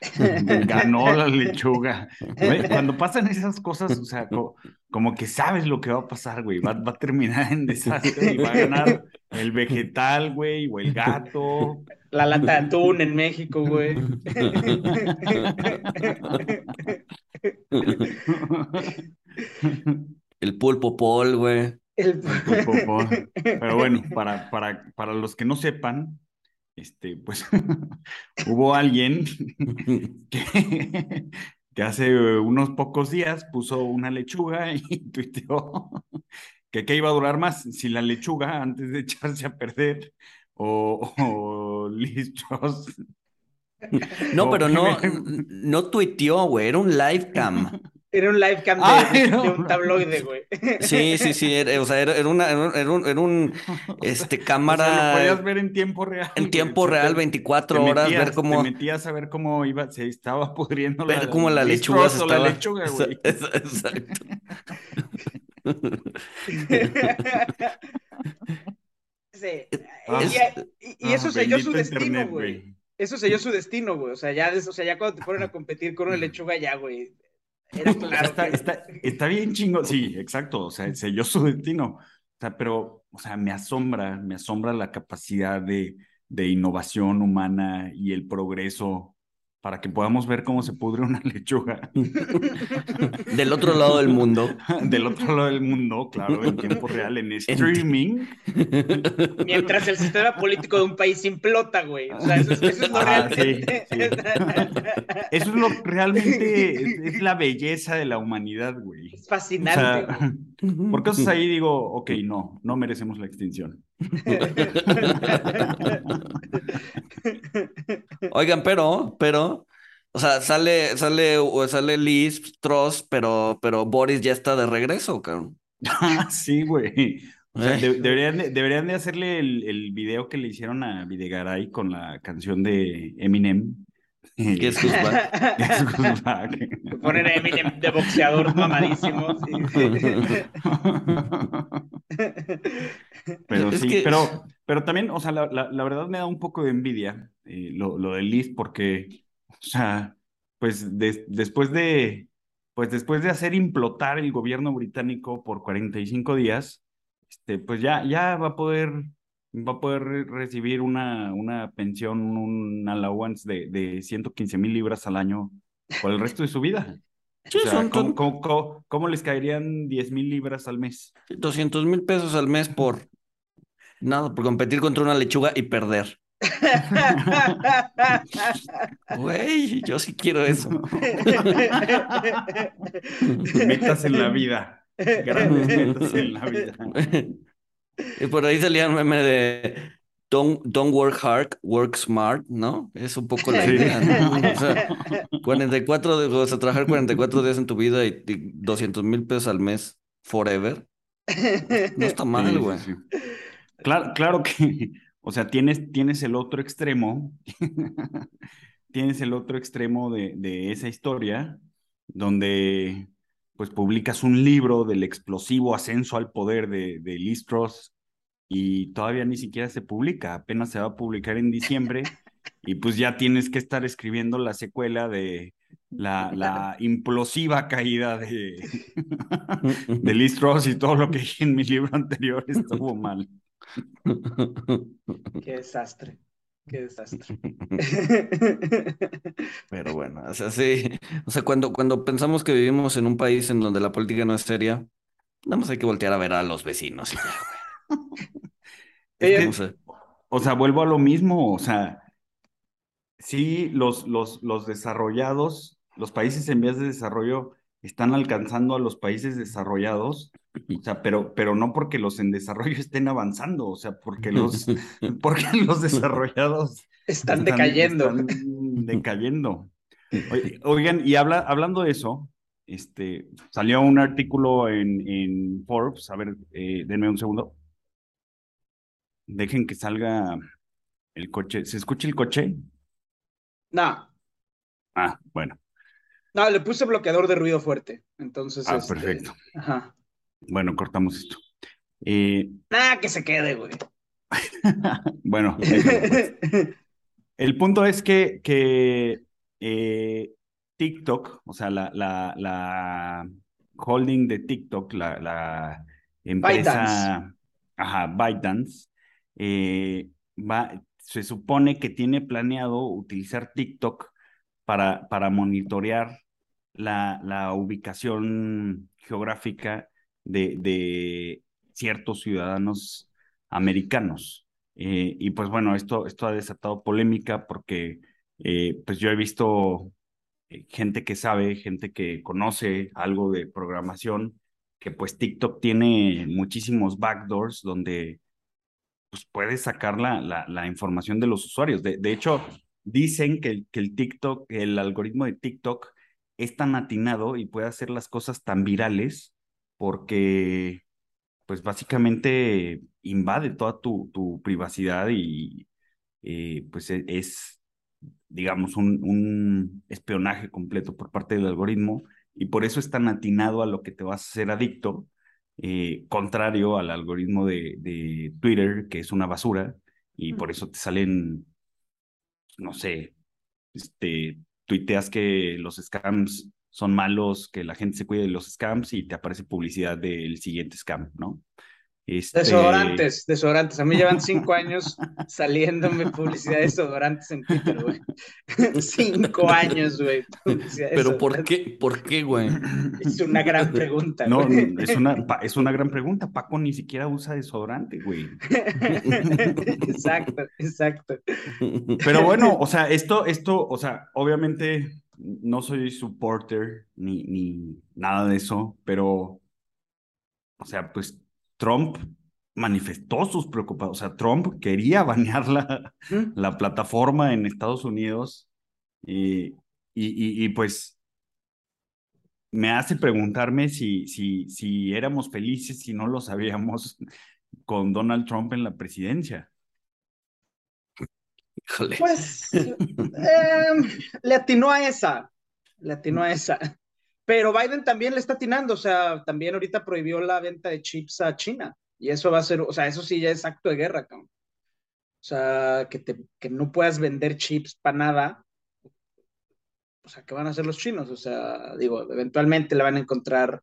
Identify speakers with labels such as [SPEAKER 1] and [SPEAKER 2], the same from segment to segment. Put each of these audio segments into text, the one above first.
[SPEAKER 1] Ganó la lechuga. Güey, cuando pasan esas cosas, o sea, co- como, que sabes lo que va a pasar, güey. Va, va a terminar en desastre y va a ganar el vegetal, güey, o el gato.
[SPEAKER 2] La lata de atún en México, güey.
[SPEAKER 3] El pulpo pol, güey.
[SPEAKER 2] El-.
[SPEAKER 1] Pero bueno, para, para, para los que no sepan, este, pues hubo alguien que, que hace unos pocos días puso una lechuga y tuiteó que qué iba a durar más, si la lechuga antes de echarse a perder o, Truss.
[SPEAKER 3] No,
[SPEAKER 1] O
[SPEAKER 3] pero no,
[SPEAKER 1] me-
[SPEAKER 3] no tuiteó, güey, era un live cam.
[SPEAKER 2] Era un live cam de,
[SPEAKER 1] Ah,
[SPEAKER 2] de
[SPEAKER 1] no.
[SPEAKER 2] un tabloide, güey.
[SPEAKER 3] Sí, sí, sí, era- o sea, era, era una, era un, era un, este,
[SPEAKER 1] O
[SPEAKER 3] cámara
[SPEAKER 1] sea, lo podías ver en tiempo real.
[SPEAKER 3] en
[SPEAKER 1] güey.
[SPEAKER 3] tiempo
[SPEAKER 1] O
[SPEAKER 3] real,
[SPEAKER 1] te-
[SPEAKER 3] 24
[SPEAKER 1] te
[SPEAKER 3] horas,
[SPEAKER 1] metías,
[SPEAKER 3] ver cómo,
[SPEAKER 1] Te metías a ver cómo iba, se estaba pudriendo
[SPEAKER 3] ver
[SPEAKER 1] la,
[SPEAKER 3] cómo la lechuga se
[SPEAKER 1] o la
[SPEAKER 3] estaba...
[SPEAKER 1] lechuga, güey.
[SPEAKER 3] Exacto.
[SPEAKER 2] Sí.
[SPEAKER 1] Ah,
[SPEAKER 2] Y, y- y eso
[SPEAKER 1] Ah,
[SPEAKER 2] selló su destino,
[SPEAKER 1] internet,
[SPEAKER 2] güey. Eso selló su destino, güey. O sea, ya, o sea, ya cuando te ponen a competir con una lechuga, ya, güey. Era claro.
[SPEAKER 1] Está,
[SPEAKER 2] que-
[SPEAKER 1] está, está bien chingo, sí, exacto, o sea, selló su destino. O sea, pero, o sea, me asombra, me asombra la capacidad de, de innovación humana y el progreso para que podamos ver cómo se pudre una lechuga
[SPEAKER 3] Del otro lado del mundo.
[SPEAKER 1] del otro lado del mundo, claro, en tiempo real, en streaming.
[SPEAKER 2] Mientras el sistema político de un país implota, güey. O sea, eso es, eso es lo
[SPEAKER 1] Ah,
[SPEAKER 2] real.
[SPEAKER 1] sí, sí. Eso es lo realmente, es, es la belleza de la humanidad, güey.
[SPEAKER 2] Es
[SPEAKER 1] O
[SPEAKER 2] fascinante,
[SPEAKER 1] sea,
[SPEAKER 2] güey.
[SPEAKER 1] por cosas ahí digo, ok, no, no merecemos la extinción.
[SPEAKER 3] Oigan, pero, pero, o sea, sale, sale, sale Liz Truss, pero, pero Boris ya está de regreso, cabrón.
[SPEAKER 1] Ah, sí, güey. O sea,
[SPEAKER 3] Eh.
[SPEAKER 1] de- deberían, de, deberían de hacerle el, el video que le hicieron a Videgaray con la canción de Eminem.
[SPEAKER 3] Que es
[SPEAKER 1] Back.
[SPEAKER 2] Poner a Eminem de boxeador mamadísimo.
[SPEAKER 1] Pero sí,
[SPEAKER 3] que-
[SPEAKER 1] pero, pero también, o sea, la, la, la verdad me da un poco de envidia eh, lo, lo de Liz, porque, o sea, pues des- después de, pues después de hacer implotar el gobierno británico por 45 días, este, pues ya, ya va a poder, va a poder re- recibir una, una pensión, un allowance de, de 115 mil libras al año por el resto de su vida.
[SPEAKER 3] Sí,
[SPEAKER 1] O sea,
[SPEAKER 3] son,
[SPEAKER 1] ¿cómo, cómo- cómo- cómo les caerían 10 mil libras al mes?
[SPEAKER 3] 200 mil pesos al mes por nada, por competir contra una lechuga y perder. Güey, yo sí quiero eso.
[SPEAKER 1] Metas en la vida. Grandes metas en la vida.
[SPEAKER 3] Y por ahí salía un meme de don't, don't work hard, work smart, ¿no? Es un poco la
[SPEAKER 1] Sí.
[SPEAKER 3] idea, ¿no? O sea, 44, de- o sea, trabajar 44 días en tu vida y, y 200 mil pesos al mes forever. No está mal,
[SPEAKER 1] sí,
[SPEAKER 3] güey.
[SPEAKER 1] sí. Claro, claro que, o sea, tienes, tienes el otro extremo, tienes el otro extremo de, de esa historia, donde pues publicas un libro del explosivo ascenso al poder de, de Liz Truss y todavía ni siquiera se publica, apenas se va a publicar en diciembre y pues ya tienes que estar escribiendo la secuela de la, la implosiva caída de, de Liz Truss y todo lo que dije en mi libro anterior estuvo mal.
[SPEAKER 2] Qué desastre. Qué desastre.
[SPEAKER 3] Pero bueno, o sea, sí. O sea, cuando, cuando pensamos que vivimos en un país en donde la política no es seria, nada más hay que voltear a ver a los vecinos y ya,
[SPEAKER 1] Es
[SPEAKER 2] Oye,
[SPEAKER 1] que,
[SPEAKER 3] O sea,
[SPEAKER 1] o sea, vuelvo a lo mismo, o sea, sí, los, los, los desarrollados, los países en vías de desarrollo están alcanzando a los países desarrollados, o sea, pero, pero no porque los en desarrollo estén avanzando, o sea, porque los, porque los desarrollados
[SPEAKER 2] Están
[SPEAKER 1] están-
[SPEAKER 2] decayendo.
[SPEAKER 1] están decayendo. Oigan, y habla, hablando de eso, este, salió un artículo en, en Forbes, a ver, eh, denme un segundo. Dejen que salga el coche. ¿Se escucha el coche?
[SPEAKER 2] No.
[SPEAKER 1] Ah, bueno.
[SPEAKER 2] No, le puse bloqueador de ruido fuerte. Entonces.
[SPEAKER 1] Ah,
[SPEAKER 2] este,
[SPEAKER 1] perfecto.
[SPEAKER 2] Ajá.
[SPEAKER 1] Bueno, cortamos esto. Eh,
[SPEAKER 2] Nada, que se quede, güey.
[SPEAKER 1] bueno, pues. el punto es que, que eh, TikTok, o sea, la, la, la holding de TikTok, la, la empresa, ajá, ByteDance, eh, va, se supone que tiene planeado utilizar TikTok para, para monitorear la, la ubicación geográfica de, de ciertos ciudadanos americanos. Eh, y pues bueno, esto, esto ha desatado polémica porque eh, pues yo he visto eh, gente que sabe, gente que conoce algo de programación, que pues TikTok tiene muchísimos backdoors donde pues puedes sacar la, la, la información de los usuarios. De, de hecho, dicen que, que el TikTok, el algoritmo de TikTok es tan atinado y puede hacer las cosas tan virales porque pues básicamente invade toda tu, tu privacidad y eh, pues e, es, digamos, un, un, espionaje completo por parte del algoritmo y por eso es tan atinado a lo que te vas a hacer adicto, eh, contrario al algoritmo de, de, Twitter, que es una basura, y por eso te salen, no sé, este, tuiteas que los scams son malos, que la gente se cuide de los scams y te aparece publicidad del siguiente scam, ¿no?
[SPEAKER 2] Este... Desodorantes, desodorantes. A mí llevan cinco años saliéndome publicidad de desodorantes en Twitter, güey. cinco años, güey.
[SPEAKER 3] Pero ¿por qué, por qué, güey?
[SPEAKER 2] Es una gran pregunta.
[SPEAKER 1] No, güey. es una, es una gran pregunta. Paco ni siquiera usa desodorante, güey.
[SPEAKER 2] exacto, exacto.
[SPEAKER 1] Pero bueno, o sea, esto, esto, o sea, obviamente no soy supporter ni, ni nada de eso, pero, o sea, pues Trump manifestó sus preocupaciones, o sea, Trump quería banear la, la plataforma en Estados Unidos y, y, y, pues me hace preguntarme si, si, si éramos felices si no lo sabíamos con Donald Trump en la presidencia.
[SPEAKER 2] Pues eh, le atinó a esa, le atinó a esa. Pero Biden también le está atinando, o sea, también ahorita prohibió la venta de chips a China. Y eso va a ser, o sea, eso sí ya es acto de guerra, cabrón. O sea, que, te, que no puedas vender chips para nada. O sea, ¿qué van a hacer los chinos? O sea, digo, eventualmente le van a encontrar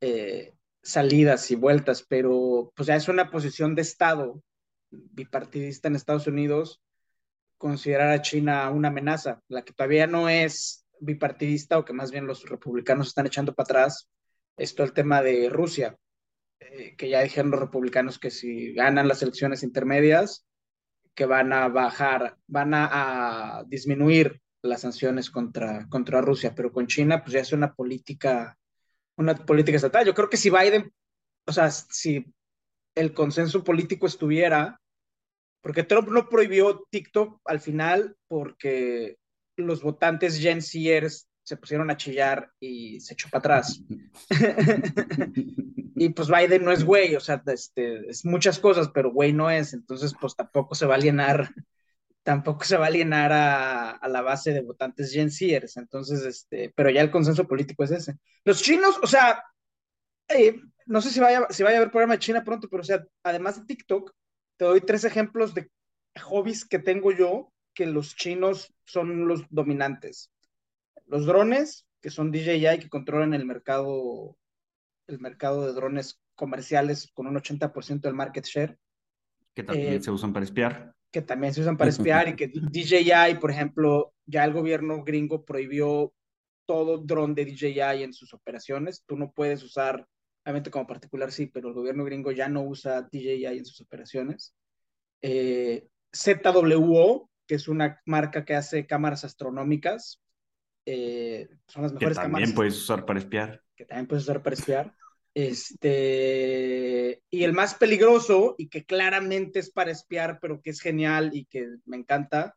[SPEAKER 2] eh, salidas y vueltas, pero pues ya es una posición de Estado bipartidista en Estados Unidos considerar a China una amenaza, la que todavía no es bipartidista o que más bien los republicanos están echando para atrás, es todo el tema de Rusia, eh, que ya dijeron los republicanos que si ganan las elecciones intermedias, que van a bajar, van a, a disminuir las sanciones contra, contra Rusia, pero con China pues ya es una política, una política estatal. Yo creo que si Biden, o sea, si el consenso político estuviera, porque Trump no prohibió TikTok al final porque los votantes Gen Zers se pusieron a chillar y se echó para atrás. y pues Biden no es güey, o sea, este, es muchas cosas, pero güey no es, entonces pues tampoco se va a llenar, tampoco se va a llenar a, a la base de votantes Gen Zers, entonces, este, pero ya el consenso político es ese. Los chinos, o sea, eh, no sé si vaya, si vaya a haber programa de China pronto, pero o sea, además de TikTok, te doy tres ejemplos de hobbies que tengo yo que los chinos son los dominantes. Los drones, que son DJI, que controlan el mercado, el mercado de drones comerciales con un 80% del market share.
[SPEAKER 1] Que también eh, se usan para espiar.
[SPEAKER 2] Que también se usan para espiar y que DJI, por ejemplo, ya el gobierno gringo prohibió todo dron de DJI en sus operaciones. Tú no puedes usar, obviamente como particular sí, pero el gobierno gringo ya no usa DJI en sus operaciones. Eh, ZWO, que es una marca que hace cámaras astronómicas. Eh, son las mejores
[SPEAKER 1] que también
[SPEAKER 2] cámaras.
[SPEAKER 1] puedes usar para espiar.
[SPEAKER 2] Que también puedes usar para espiar. Este, y el más peligroso, y que claramente es para espiar, pero que es genial y que me encanta,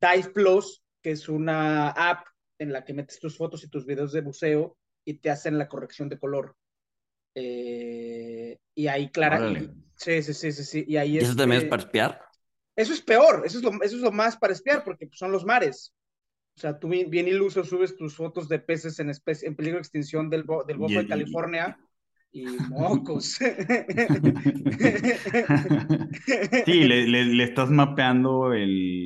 [SPEAKER 2] Dive Plus, que es una app en la que metes tus fotos y tus videos de buceo y te hacen la corrección de color. Eh, y ahí, clara. sí, sí, sí, sí, sí. Y ahí
[SPEAKER 3] eso también es este para espiar?
[SPEAKER 2] Eso es peor, eso es lo, eso es lo más para espiar, porque pues, son los mares. O sea, tú bien, iluso subes tus fotos de peces en, especie, en peligro de extinción del, del Golfo de California y mocos.
[SPEAKER 1] sí, le, le, estás mapeando el,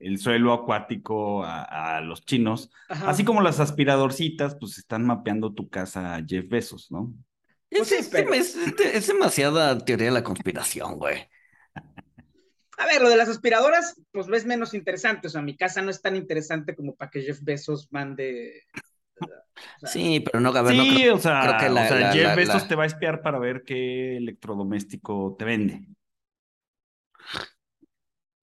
[SPEAKER 1] el suelo acuático a, los chinos, así como las aspiradorcitas, pues están mapeando tu casa a Jeff Bezos, ¿no?
[SPEAKER 3] Pues es, es, demasiada teoría de la conspiración, güey.
[SPEAKER 2] A ver, lo de las aspiradoras, pues ves menos interesante. O sea, mi casa no es tan interesante como para que Jeff Bezos mande.
[SPEAKER 3] sí, pero no, a ver,
[SPEAKER 1] sí, o sea, que Jeff Bezos te va a espiar para ver qué electrodoméstico te vende.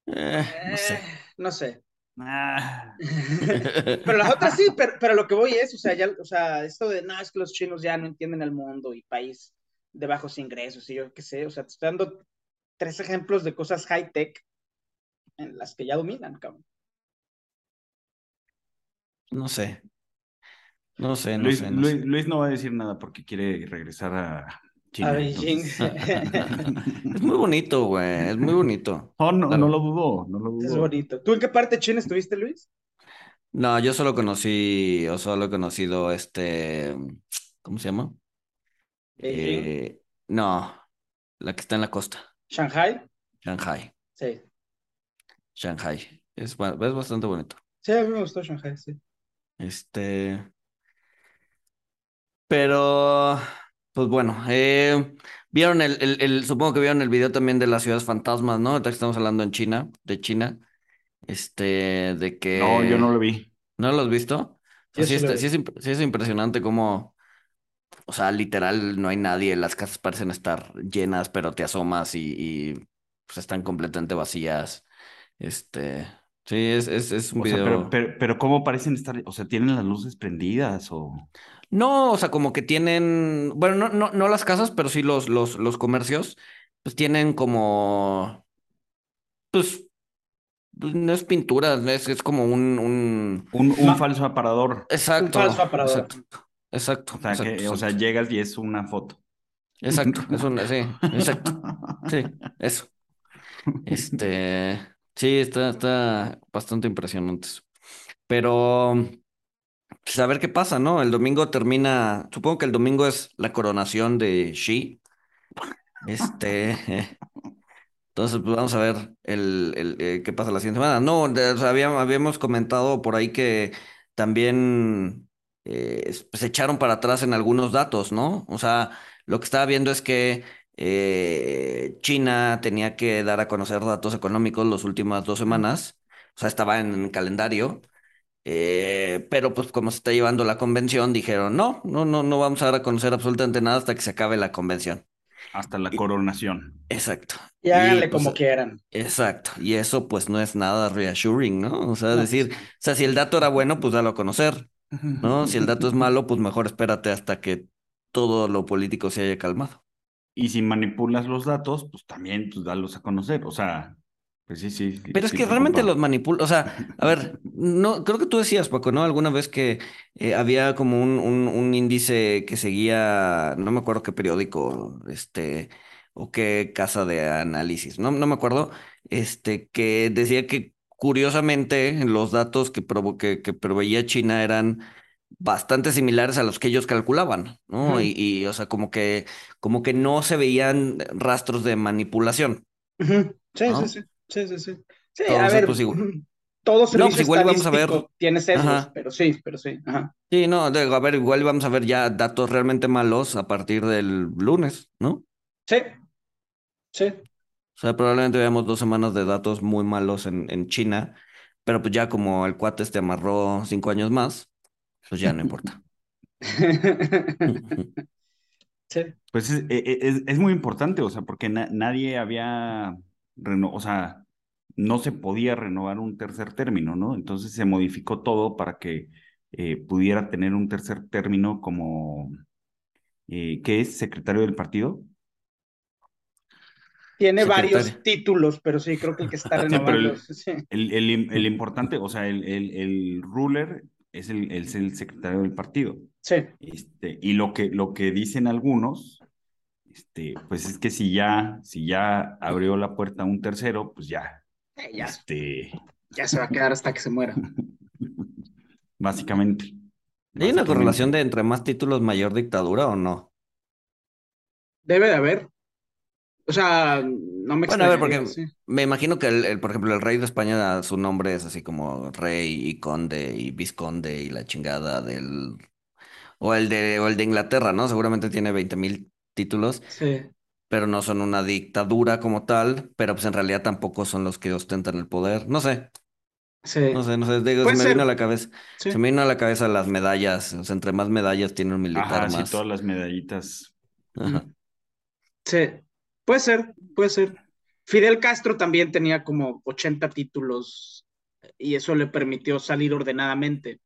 [SPEAKER 2] Eh, no sé. Eh, no sé. Ah. pero las otras sí, pero, pero, lo que voy es, o sea, ya, o sea, esto de, no, es que los chinos ya no entienden el mundo y país de bajos ingresos y yo qué sé, o sea, te estoy dando tres ejemplos de cosas high tech en las que ya dominan, cabrón.
[SPEAKER 3] No sé. No sé, no
[SPEAKER 1] Luis,
[SPEAKER 3] sé.
[SPEAKER 1] No Luis, no va a decir nada porque quiere regresar a China. A Beijing.
[SPEAKER 3] es muy bonito, güey. Es muy bonito.
[SPEAKER 1] Oh, no, no lo dudo, no lo dudo.
[SPEAKER 2] Es bonito. ¿Tú en qué parte de China estuviste, Luis?
[SPEAKER 3] No, yo solo conocí, o solo he conocido este, ¿cómo se llama? Eh, no, la que está en la costa.
[SPEAKER 2] ¿Shanghai?
[SPEAKER 3] Shanghai.
[SPEAKER 2] Sí.
[SPEAKER 3] Shanghai. Es, es bastante bonito.
[SPEAKER 2] Sí, a mí me gustó Shanghai, sí.
[SPEAKER 3] Este. Pero, pues bueno, eh, vieron el, el, el, supongo que vieron el video también de las ciudades fantasmas, ¿no? Ahorita estamos hablando en China, de China. Este, de que.
[SPEAKER 1] No, yo no lo vi.
[SPEAKER 3] ¿No lo has visto? sí, sí, es, sí es impresionante cómo o sea, literal, no hay nadie, las casas parecen estar llenas, pero te asomas y, pues están completamente vacías. Este, sí, es, es, es un video.
[SPEAKER 1] pero, pero, ¿cómo parecen estar? O sea, ¿tienen las luces prendidas o...?
[SPEAKER 3] No, o sea, como que tienen, bueno, no, no, no las casas, pero sí los, los, los comercios, pues tienen como, pues, no es pintura, es, es como un, un...
[SPEAKER 1] Un, falso aparador.
[SPEAKER 3] Exacto.
[SPEAKER 2] Un falso aparador.
[SPEAKER 3] Exacto. Exacto.
[SPEAKER 1] O sea, llegas y es una foto.
[SPEAKER 3] Exacto, es una, sí, exacto. Sí, eso. Este, sí, está, está bastante impresionante Pero, pues a ver qué pasa, ¿no? El domingo termina, supongo que el domingo es la coronación de Xi. Este, entonces, pues vamos a ver el, el, eh, qué pasa la siguiente semana. No, habíamos comentado por ahí que también eh, se echaron para atrás en algunos datos, ¿no? O sea, lo que estaba viendo es que eh, China tenía que dar a conocer datos económicos las últimas dos semanas, o sea, estaba en el calendario, eh, pero pues como se está llevando la convención, dijeron, no, no, no, no vamos a dar a conocer absolutamente nada hasta que se acabe la convención.
[SPEAKER 1] Hasta la coronación.
[SPEAKER 3] Exacto.
[SPEAKER 2] Y háganle pues, como quieran.
[SPEAKER 3] Exacto. Y eso pues no es nada reassuring, ¿no? O sea, decir, o sea, si el dato era bueno, pues dalo a conocer. ¿no? Si el dato es malo, pues mejor espérate hasta que todo lo político se haya calmado.
[SPEAKER 1] Y si manipulas los datos, pues también pues dalos a conocer, o sea, pues sí, sí.
[SPEAKER 3] Pero
[SPEAKER 1] es
[SPEAKER 3] que realmente los manipula, o sea, a ver, no, creo que tú decías, Paco, ¿no? Alguna vez que eh, había como un, un, un, índice que seguía, no me acuerdo qué periódico, este, o qué casa de análisis, no, no me acuerdo, este, que decía que Curiosamente, los datos que, que, proveía China eran bastante similares a los que ellos calculaban, ¿no? y, o sea, como que, como que no se veían rastros de manipulación.
[SPEAKER 2] Sí, sí, sí, sí, sí, sí. Sí, a ver, pues, igual. todos no, pues igual vamos a ver. tiene sesgos, pero sí, pero sí. Ajá.
[SPEAKER 3] Sí, no, a ver, igual vamos a ver ya datos realmente malos a partir del lunes, ¿no?
[SPEAKER 2] Sí, sí.
[SPEAKER 3] O sea, probablemente veamos dos semanas de datos muy malos en, en China, pero pues ya como el cuate este amarró cinco años más, pues ya no importa.
[SPEAKER 2] sí.
[SPEAKER 1] Pues es, e, e, es, es, muy importante, o sea, porque nadie había, o sea, no se podía renovar un tercer término, ¿no? Entonces se modificó todo para que eh, pudiera tener un tercer término como, eh, ¿qué es? Secretario del partido.
[SPEAKER 2] Tiene varios títulos, pero sí, creo que el que está renovando.
[SPEAKER 1] el, el, importante, o sea, el, ruler es el, el secretario del partido.
[SPEAKER 2] Sí.
[SPEAKER 1] Este, y lo que, lo que dicen algunos, este, pues es que si ya, si ya abrió la puerta a un tercero, pues ya.
[SPEAKER 2] Eh, ya. Este... Ya se va a quedar hasta que se muera.
[SPEAKER 1] Básicamente.
[SPEAKER 3] ¿Hay una correlación de entre más títulos, mayor dictadura o no?
[SPEAKER 2] Debe de haber. O sea, no me
[SPEAKER 3] Bueno, a ver, porque me imagino que, el, por ejemplo, el rey de España, su nombre es así como rey y conde y vizconde y la chingada del... O el de, o el de Inglaterra, ¿no? Seguramente tiene 20 mil títulos.
[SPEAKER 2] Sí.
[SPEAKER 3] Pero no son una dictadura como tal, pero pues en realidad tampoco son los que ostentan el poder. No sé.
[SPEAKER 2] Sí.
[SPEAKER 3] No sé, no sé, digo, se me vino a la cabeza. Se me vino a la cabeza las medallas. O sea, entre más medallas tiene un militar,
[SPEAKER 1] Ajá,
[SPEAKER 3] más.
[SPEAKER 1] sí, todas las medallitas. Ajá.
[SPEAKER 2] Sí. Puede ser, puede ser. Fidel Castro también tenía como 80 títulos y eso le permitió salir ordenadamente.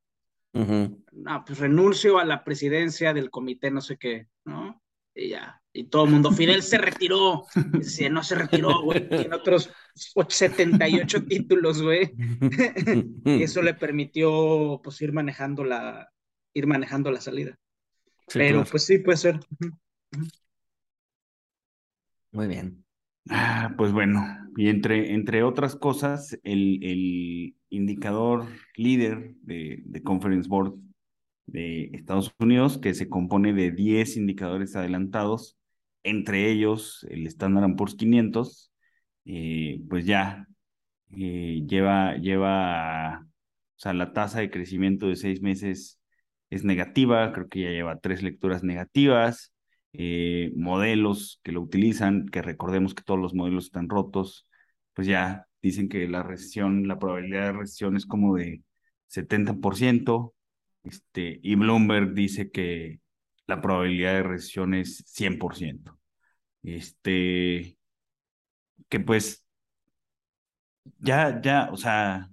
[SPEAKER 2] No, pues renuncio a la presidencia del comité, no sé qué, ¿no? Y ya, y todo el mundo, Fidel se retiró. Si no se retiró, güey, tiene otros 78 títulos, güey. y eso le permitió, pues, ir manejando la, ir manejando la salida. Pero, pues sí, puede ser.
[SPEAKER 3] Muy bien.
[SPEAKER 1] Ah, pues bueno, y entre, entre otras cosas, el, el indicador líder de, de, Conference Board de Estados Unidos, que se compone de 10 indicadores adelantados, entre ellos el Standard Poor's 500, eh, pues ya eh, lleva, lleva, o sea, la tasa de crecimiento de seis meses es negativa, creo que ya lleva tres lecturas negativas. Eh, modelos que lo utilizan, que recordemos que todos los modelos están rotos, pues ya dicen que la recesión, la probabilidad de recesión es como de 70%, este, y Bloomberg dice que la probabilidad de recesión es 100%. Este, que pues ya, ya, o sea,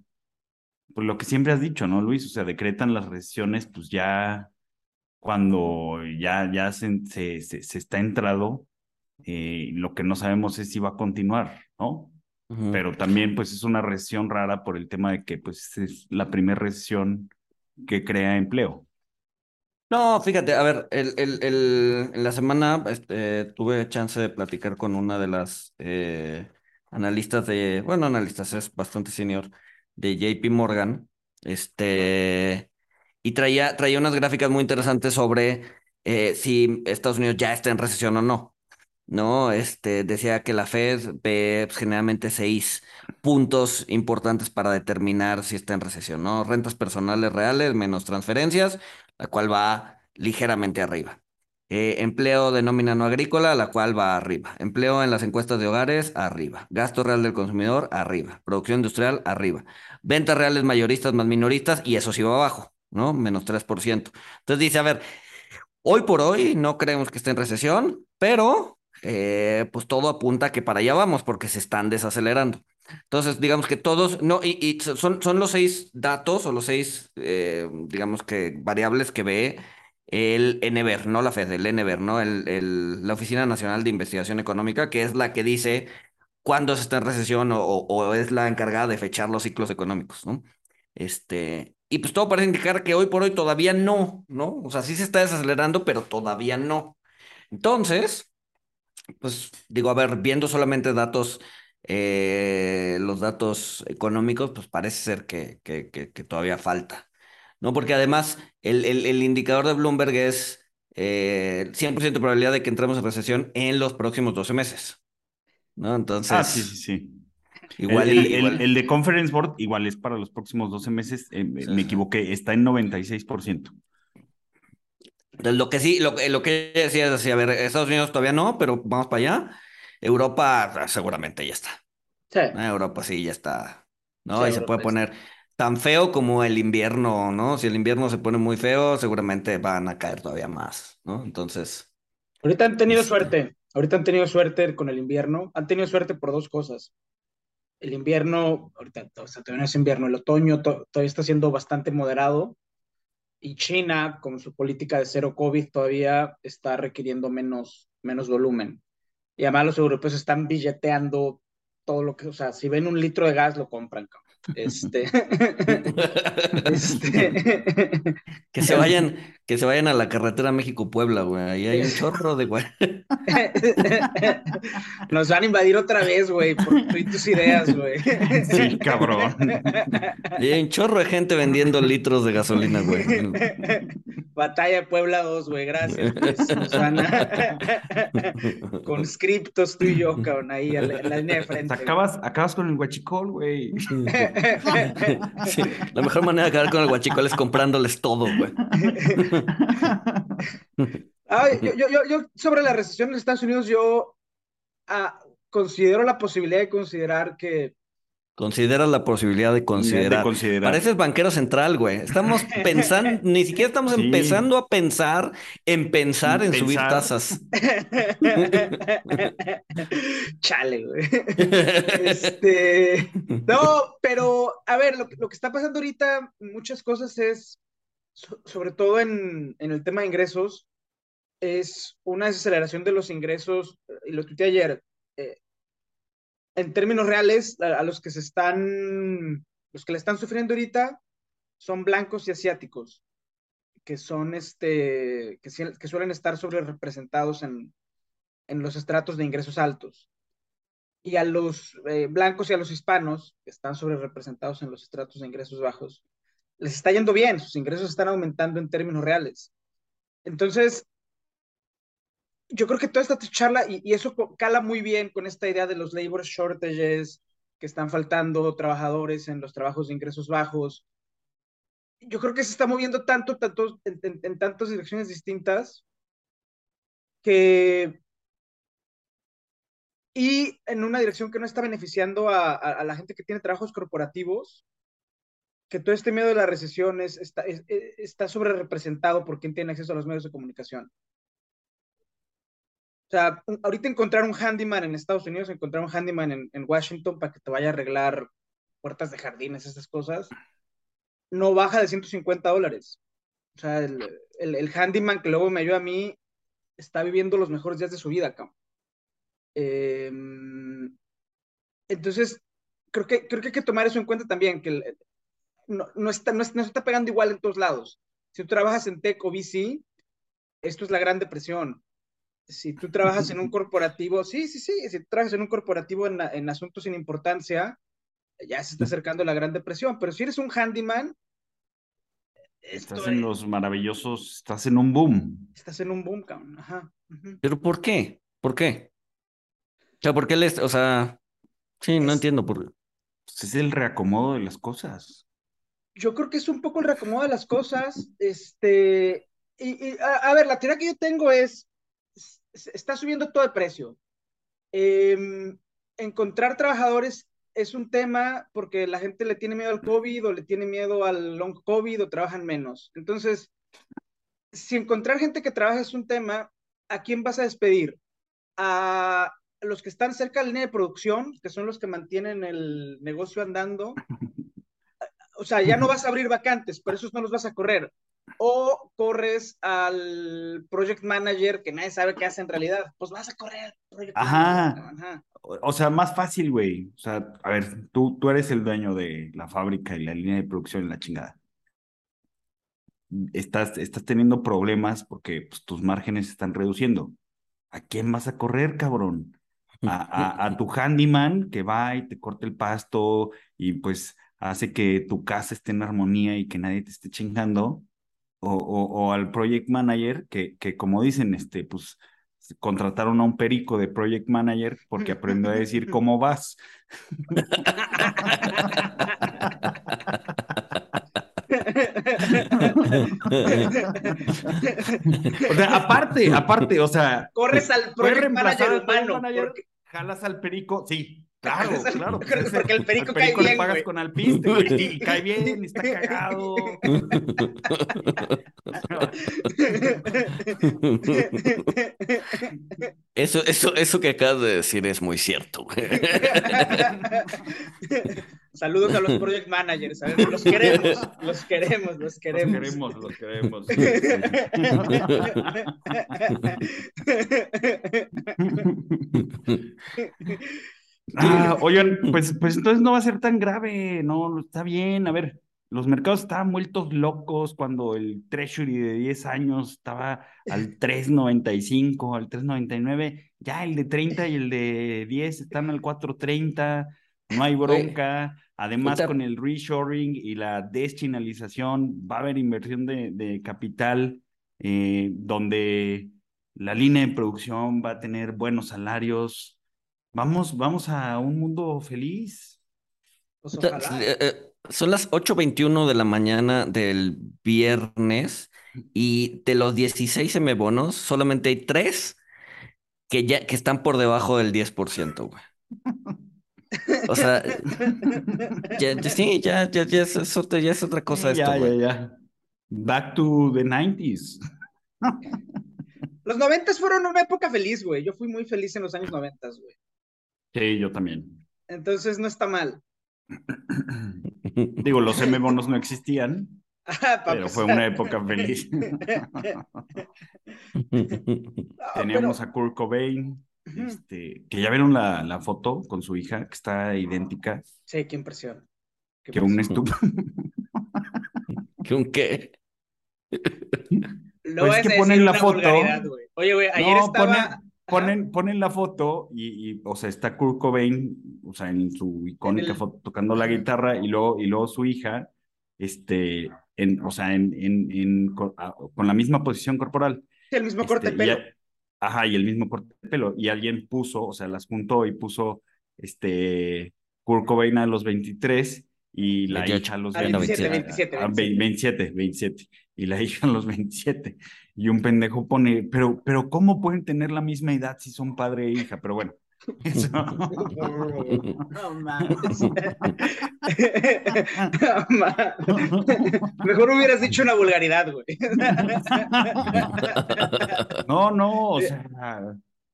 [SPEAKER 1] pues lo que siempre has dicho, ¿no, Luis? O sea, decretan las recesiones, pues ya cuando ya, ya se, se, se, está entrado, eh, lo que no sabemos es si va a continuar, ¿no? Pero también pues es una recesión rara por el tema de que pues es la primera recesión que crea empleo.
[SPEAKER 3] No, fíjate, a ver, el, el, el, en la semana este, tuve chance de platicar con una de las eh, analistas de, bueno, analistas, es bastante senior, de JP Morgan, este, y traía, traía unas gráficas muy interesantes sobre eh, si Estados Unidos ya está en recesión o no. ¿No? Este, decía que la Fed ve pues, generalmente seis puntos importantes para determinar si está en recesión, ¿no? Rentas personales reales menos transferencias, la cual va ligeramente arriba. Eh, empleo de nómina no agrícola, la cual va arriba. Empleo en las encuestas de hogares, arriba. Gasto real del consumidor, arriba. Producción industrial, arriba. Ventas reales mayoristas más minoristas, y eso sí va abajo. ¿no? Menos 3%. Entonces dice, a ver, hoy por hoy no creemos que esté en recesión, pero eh, pues todo apunta que para allá vamos porque se están desacelerando. Entonces, digamos que todos, no, y, son, son los seis datos o los seis, eh, digamos que variables que ve el NBER, no la Fed, el NBER, ¿no? El, el, la Oficina Nacional de Investigación Económica, que es la que dice cuándo se está en recesión o, o, es la encargada de fechar los ciclos económicos, ¿no? Este, y pues todo parece indicar que hoy por hoy todavía no, ¿no? O sea, sí se está desacelerando, pero todavía no. Entonces, pues digo, a ver, viendo solamente datos, eh, los datos económicos, pues parece ser que, que, que, todavía falta, ¿no? Porque además el, el, el indicador de Bloomberg es eh, 100% probabilidad de que entremos en recesión en los próximos 12 meses, ¿no? Entonces...
[SPEAKER 1] Ah, sí, sí, sí. Igual el, el, de Conference Board, igual es para los próximos 12 meses, eh, me equivoqué, está en 96%.
[SPEAKER 3] Lo que sí, lo, lo que decía es así, a ver, Estados Unidos todavía no, pero vamos para allá. Europa ah, seguramente ya está.
[SPEAKER 2] Sí.
[SPEAKER 3] Ah, Europa sí, ya está. ¿No? y se puede poner tan feo como el invierno, ¿no? Si el invierno se pone muy feo, seguramente van a caer todavía más, ¿no? Entonces.
[SPEAKER 2] Ahorita han tenido este suerte. Ahorita han tenido suerte con el invierno. Han tenido suerte por dos cosas el invierno, ahorita o sea, todavía no es invierno, el otoño todavía está siendo bastante moderado y China, con su política de cero COVID, todavía está requiriendo menos, menos volumen. Y además los europeos están billeteando todo lo que, o sea, si ven un litro de gas, lo compran, cabrón. Este, este...
[SPEAKER 3] que se vayan, que se vayan a la carretera México-Puebla, güey. Ahí hay un chorro de güey.
[SPEAKER 2] Nos van a invadir otra vez, güey, por tus ideas, güey.
[SPEAKER 1] Sí, cabrón.
[SPEAKER 3] Y hay un chorro de gente vendiendo litros de gasolina, güey.
[SPEAKER 2] Batalla Puebla 2, güey, gracias. Pues, Susana. Con scriptos tú y yo, cabrón, ahí en la, línea de frente.
[SPEAKER 1] Acabas, acabas con el guachicol, güey.
[SPEAKER 3] Sí, la mejor manera de acabar con el guachicol es comprándoles todo, güey.
[SPEAKER 2] yo, yo, yo, sobre la recesión en Estados Unidos, yo ah, considero la posibilidad de considerar que
[SPEAKER 3] Considera la posibilidad de considerar.
[SPEAKER 1] De considerar.
[SPEAKER 3] Pareces banquero central, güey. Estamos pensando, ni siquiera estamos
[SPEAKER 1] Sí.
[SPEAKER 3] empezando a pensar en pensar en,
[SPEAKER 1] En
[SPEAKER 3] subir tasas.
[SPEAKER 2] Chale, güey. Este, no, pero a ver, lo, que- lo que está pasando ahorita, muchas cosas es, so- sobre todo en, en el tema de ingresos, es una desaceleración de los ingresos, y lo tuiteé ayer, eh, en términos reales, a, los que se están, los que le están sufriendo ahorita son blancos y asiáticos, que son, este, que suelen estar sobre representados en, en los estratos de ingresos altos. Y a los eh, blancos y a los hispanos, que están sobre representados en los estratos de ingresos bajos, les está yendo bien, sus ingresos están aumentando en términos reales. Entonces, yo creo que toda esta charla, y, y eso cala muy bien con esta idea de los labor shortages, que están faltando trabajadores en los trabajos de ingresos bajos. Yo creo que se está moviendo tanto, tanto en, en- en tantas direcciones distintas, que y en una dirección que no está beneficiando a, a- a la gente que tiene trabajos corporativos, que todo este miedo de la recesión es, está, es- es- está sobre representado por quien tiene acceso a los medios de comunicación. Sea, ahorita encontrar un handyman en Estados Unidos, encontrar un handyman en, Washington para que te vaya a arreglar puertas de jardines, esas cosas, no baja de 150 dólares. O sea, el, el, el handyman que luego me ayuda a mí está viviendo los mejores días de su vida, cabrón. Eh, entonces, creo que, creo que hay que tomar eso en cuenta también, que no, no está, no, no está pegando igual en todos lados. Si tú trabajas en tech o VC, esto es la gran depresión. Si tú trabajas en un corporativo, sí, sí, sí, si tú trabajas en un corporativo en, en asuntos sin importancia, ya se está acercando la gran depresión, pero si eres un handyman, esto
[SPEAKER 1] Estás en los maravillosos, estás en un boom.
[SPEAKER 2] estás en un boom, cabrón. Ajá.
[SPEAKER 3] ¿Pero por qué? ¿Por qué? O sea, ¿por qué les, o sea, sí, no
[SPEAKER 2] Es-
[SPEAKER 3] entiendo por
[SPEAKER 1] Pues es el reacomodo de las cosas.
[SPEAKER 2] Yo creo que es un poco el reacomodo de las cosas. Este, y, y, a, a ver, la teoría que yo tengo es, está subiendo todo el precio. Em, encontrar trabajadores es un tema porque la gente le tiene miedo al COVID o le tiene miedo al long COVID o trabajan menos. Entonces, si encontrar gente que trabaja es un tema, ¿a quién vas a despedir? A los que están cerca de la línea de producción, que son los que mantienen el negocio andando. O sea, ya no vas a abrir vacantes, pero esos no los vas a correr. O corres al project manager que nadie sabe qué hace en realidad. Pues vas a correr al project
[SPEAKER 1] Ajá.
[SPEAKER 2] manager. Ajá.
[SPEAKER 1] O, sea, más fácil, güey. O sea, a ver, tú, tú eres el dueño de la fábrica y la línea de producción y la chingada. Estás, estás teniendo problemas porque pues, tus márgenes se están reduciendo. ¿A quién vas a correr, cabrón? A, a, a tu handyman que va y te corta el pasto y pues hace que tu casa esté en armonía y que nadie te esté chingando. O, o, o al project manager que, que como dicen, este, pues contrataron a un perico de project manager porque aprendió a decir cómo vas. O sea, aparte, aparte, o sea,
[SPEAKER 2] Corres al project manager humano.
[SPEAKER 1] manager,
[SPEAKER 2] porque-
[SPEAKER 1] jalas al perico, sí, claro, claro.
[SPEAKER 2] porque
[SPEAKER 1] ese-
[SPEAKER 2] el perico
[SPEAKER 1] al
[SPEAKER 2] cae
[SPEAKER 1] perico le
[SPEAKER 2] bien,
[SPEAKER 1] pagas
[SPEAKER 2] güey.
[SPEAKER 1] con alpiste, güey, y cae bien, está cagado.
[SPEAKER 3] Eso, eso, eso que acabas de decir es muy cierto. güey.
[SPEAKER 2] Saludos a los project managers, a ver, los queremos, los queremos, los
[SPEAKER 1] Los
[SPEAKER 2] queremos.
[SPEAKER 1] queremos, los queremos. Ah, oigan, pues, pues entonces no va a ser tan grave, no, está bien, a ver, los mercados estaban vueltos locos cuando el Treasury de 10 años estaba al 3.95, al 3.99, ya el de 30 y el de 10 están al 4.30, no hay bronca, además
[SPEAKER 3] Puta.
[SPEAKER 1] con el reshoring y la deschinalización va a haber inversión de, de capital eh, donde la línea de producción va a tener buenos salarios. Vamos, vamos a un mundo feliz.
[SPEAKER 2] Pues
[SPEAKER 3] eh, eh, Son las 8.21 de la mañana del viernes y de los 16 semebonos solamente hay 3 que ya que están por debajo del 10%, güey. O sea, ya, ya- sí, ya, ya, ya es, ya es otra cosa esto,
[SPEAKER 1] ya,
[SPEAKER 3] güey.
[SPEAKER 1] ya, ya. Back to the 90s.
[SPEAKER 2] Los noventas fueron una época feliz, güey. Yo fui muy feliz en los años noventas, güey.
[SPEAKER 1] Sí, yo también.
[SPEAKER 2] Entonces no está mal.
[SPEAKER 1] Digo, los M bonos no existían,
[SPEAKER 2] Ah,
[SPEAKER 1] pero fue una época feliz.
[SPEAKER 2] No,
[SPEAKER 1] Teníamos
[SPEAKER 2] pero-
[SPEAKER 1] a Kurt Cobain, este, que ya vieron la, la foto con su hija, que está idéntica,
[SPEAKER 2] Sí, qué impresión. Qué
[SPEAKER 1] que un estúpido.
[SPEAKER 3] ¿Que un qué?
[SPEAKER 2] Luego
[SPEAKER 1] Pues
[SPEAKER 2] vas
[SPEAKER 1] que ponen la foto.
[SPEAKER 2] Oye, güey, ayer
[SPEAKER 1] No,
[SPEAKER 2] estaba.
[SPEAKER 1] ponen, ponen, ponen la foto y, y, o sea, está Kurt Cobain, o sea, en su icónica
[SPEAKER 2] el-
[SPEAKER 1] foto tocando la guitarra y luego, y luego su hija, este, en, o sea, en, con la misma posición corporal.
[SPEAKER 2] el mismo corte de
[SPEAKER 1] Este, y
[SPEAKER 2] pelo.
[SPEAKER 1] ajá, y el mismo corte de pelo. Y alguien puso, o sea, las juntó y puso, este, Kurt Cobain a los 23 y la
[SPEAKER 3] 28.
[SPEAKER 1] hija a los
[SPEAKER 2] A
[SPEAKER 1] 27.
[SPEAKER 2] 27,
[SPEAKER 1] a- a
[SPEAKER 2] 27,
[SPEAKER 1] 27, 27. Y la hija a los 27. Y un pendejo pone, pero, pero ¿cómo pueden tener la misma edad si son padre e hija? Pero bueno, eso.
[SPEAKER 2] No mames. No mames. Mejor hubieras dicho una vulgaridad, güey.
[SPEAKER 1] No, no, o sea,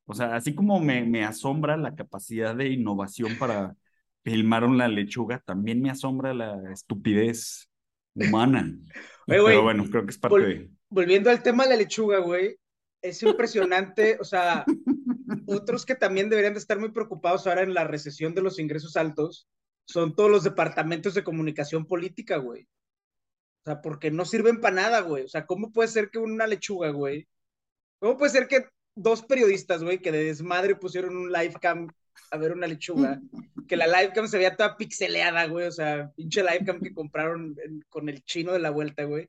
[SPEAKER 1] o sea, así como me, me asombra la capacidad de innovación para filmar una lechuga, también me asombra la estupidez humana.
[SPEAKER 2] Oye,
[SPEAKER 1] Pero bueno, creo que es parte
[SPEAKER 2] vol-
[SPEAKER 1] de...
[SPEAKER 2] Volviendo al tema de la lechuga, güey, es impresionante, o sea, otros que también deberían de estar muy preocupados ahora en la recesión de los ingresos altos son todos los departamentos de comunicación política, güey. O sea, porque no sirven para nada, güey. O sea, ¿cómo puede ser que una lechuga, güey? ¿Cómo puede ser que dos periodistas, güey, que de desmadre pusieron un live cam a ver una lechuga, que la live cam se veía toda pixeleada, güey, o sea, pinche live cam que compraron en- con el chino de la vuelta, güey.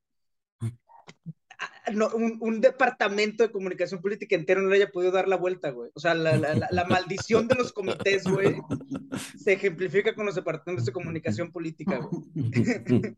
[SPEAKER 2] Ah, No, un, un departamento de comunicación política entero no le haya podido dar la vuelta, güey. O sea, la, la- la- la maldición de los comités, güey, se ejemplifica con los departamentos de comunicación política, güey.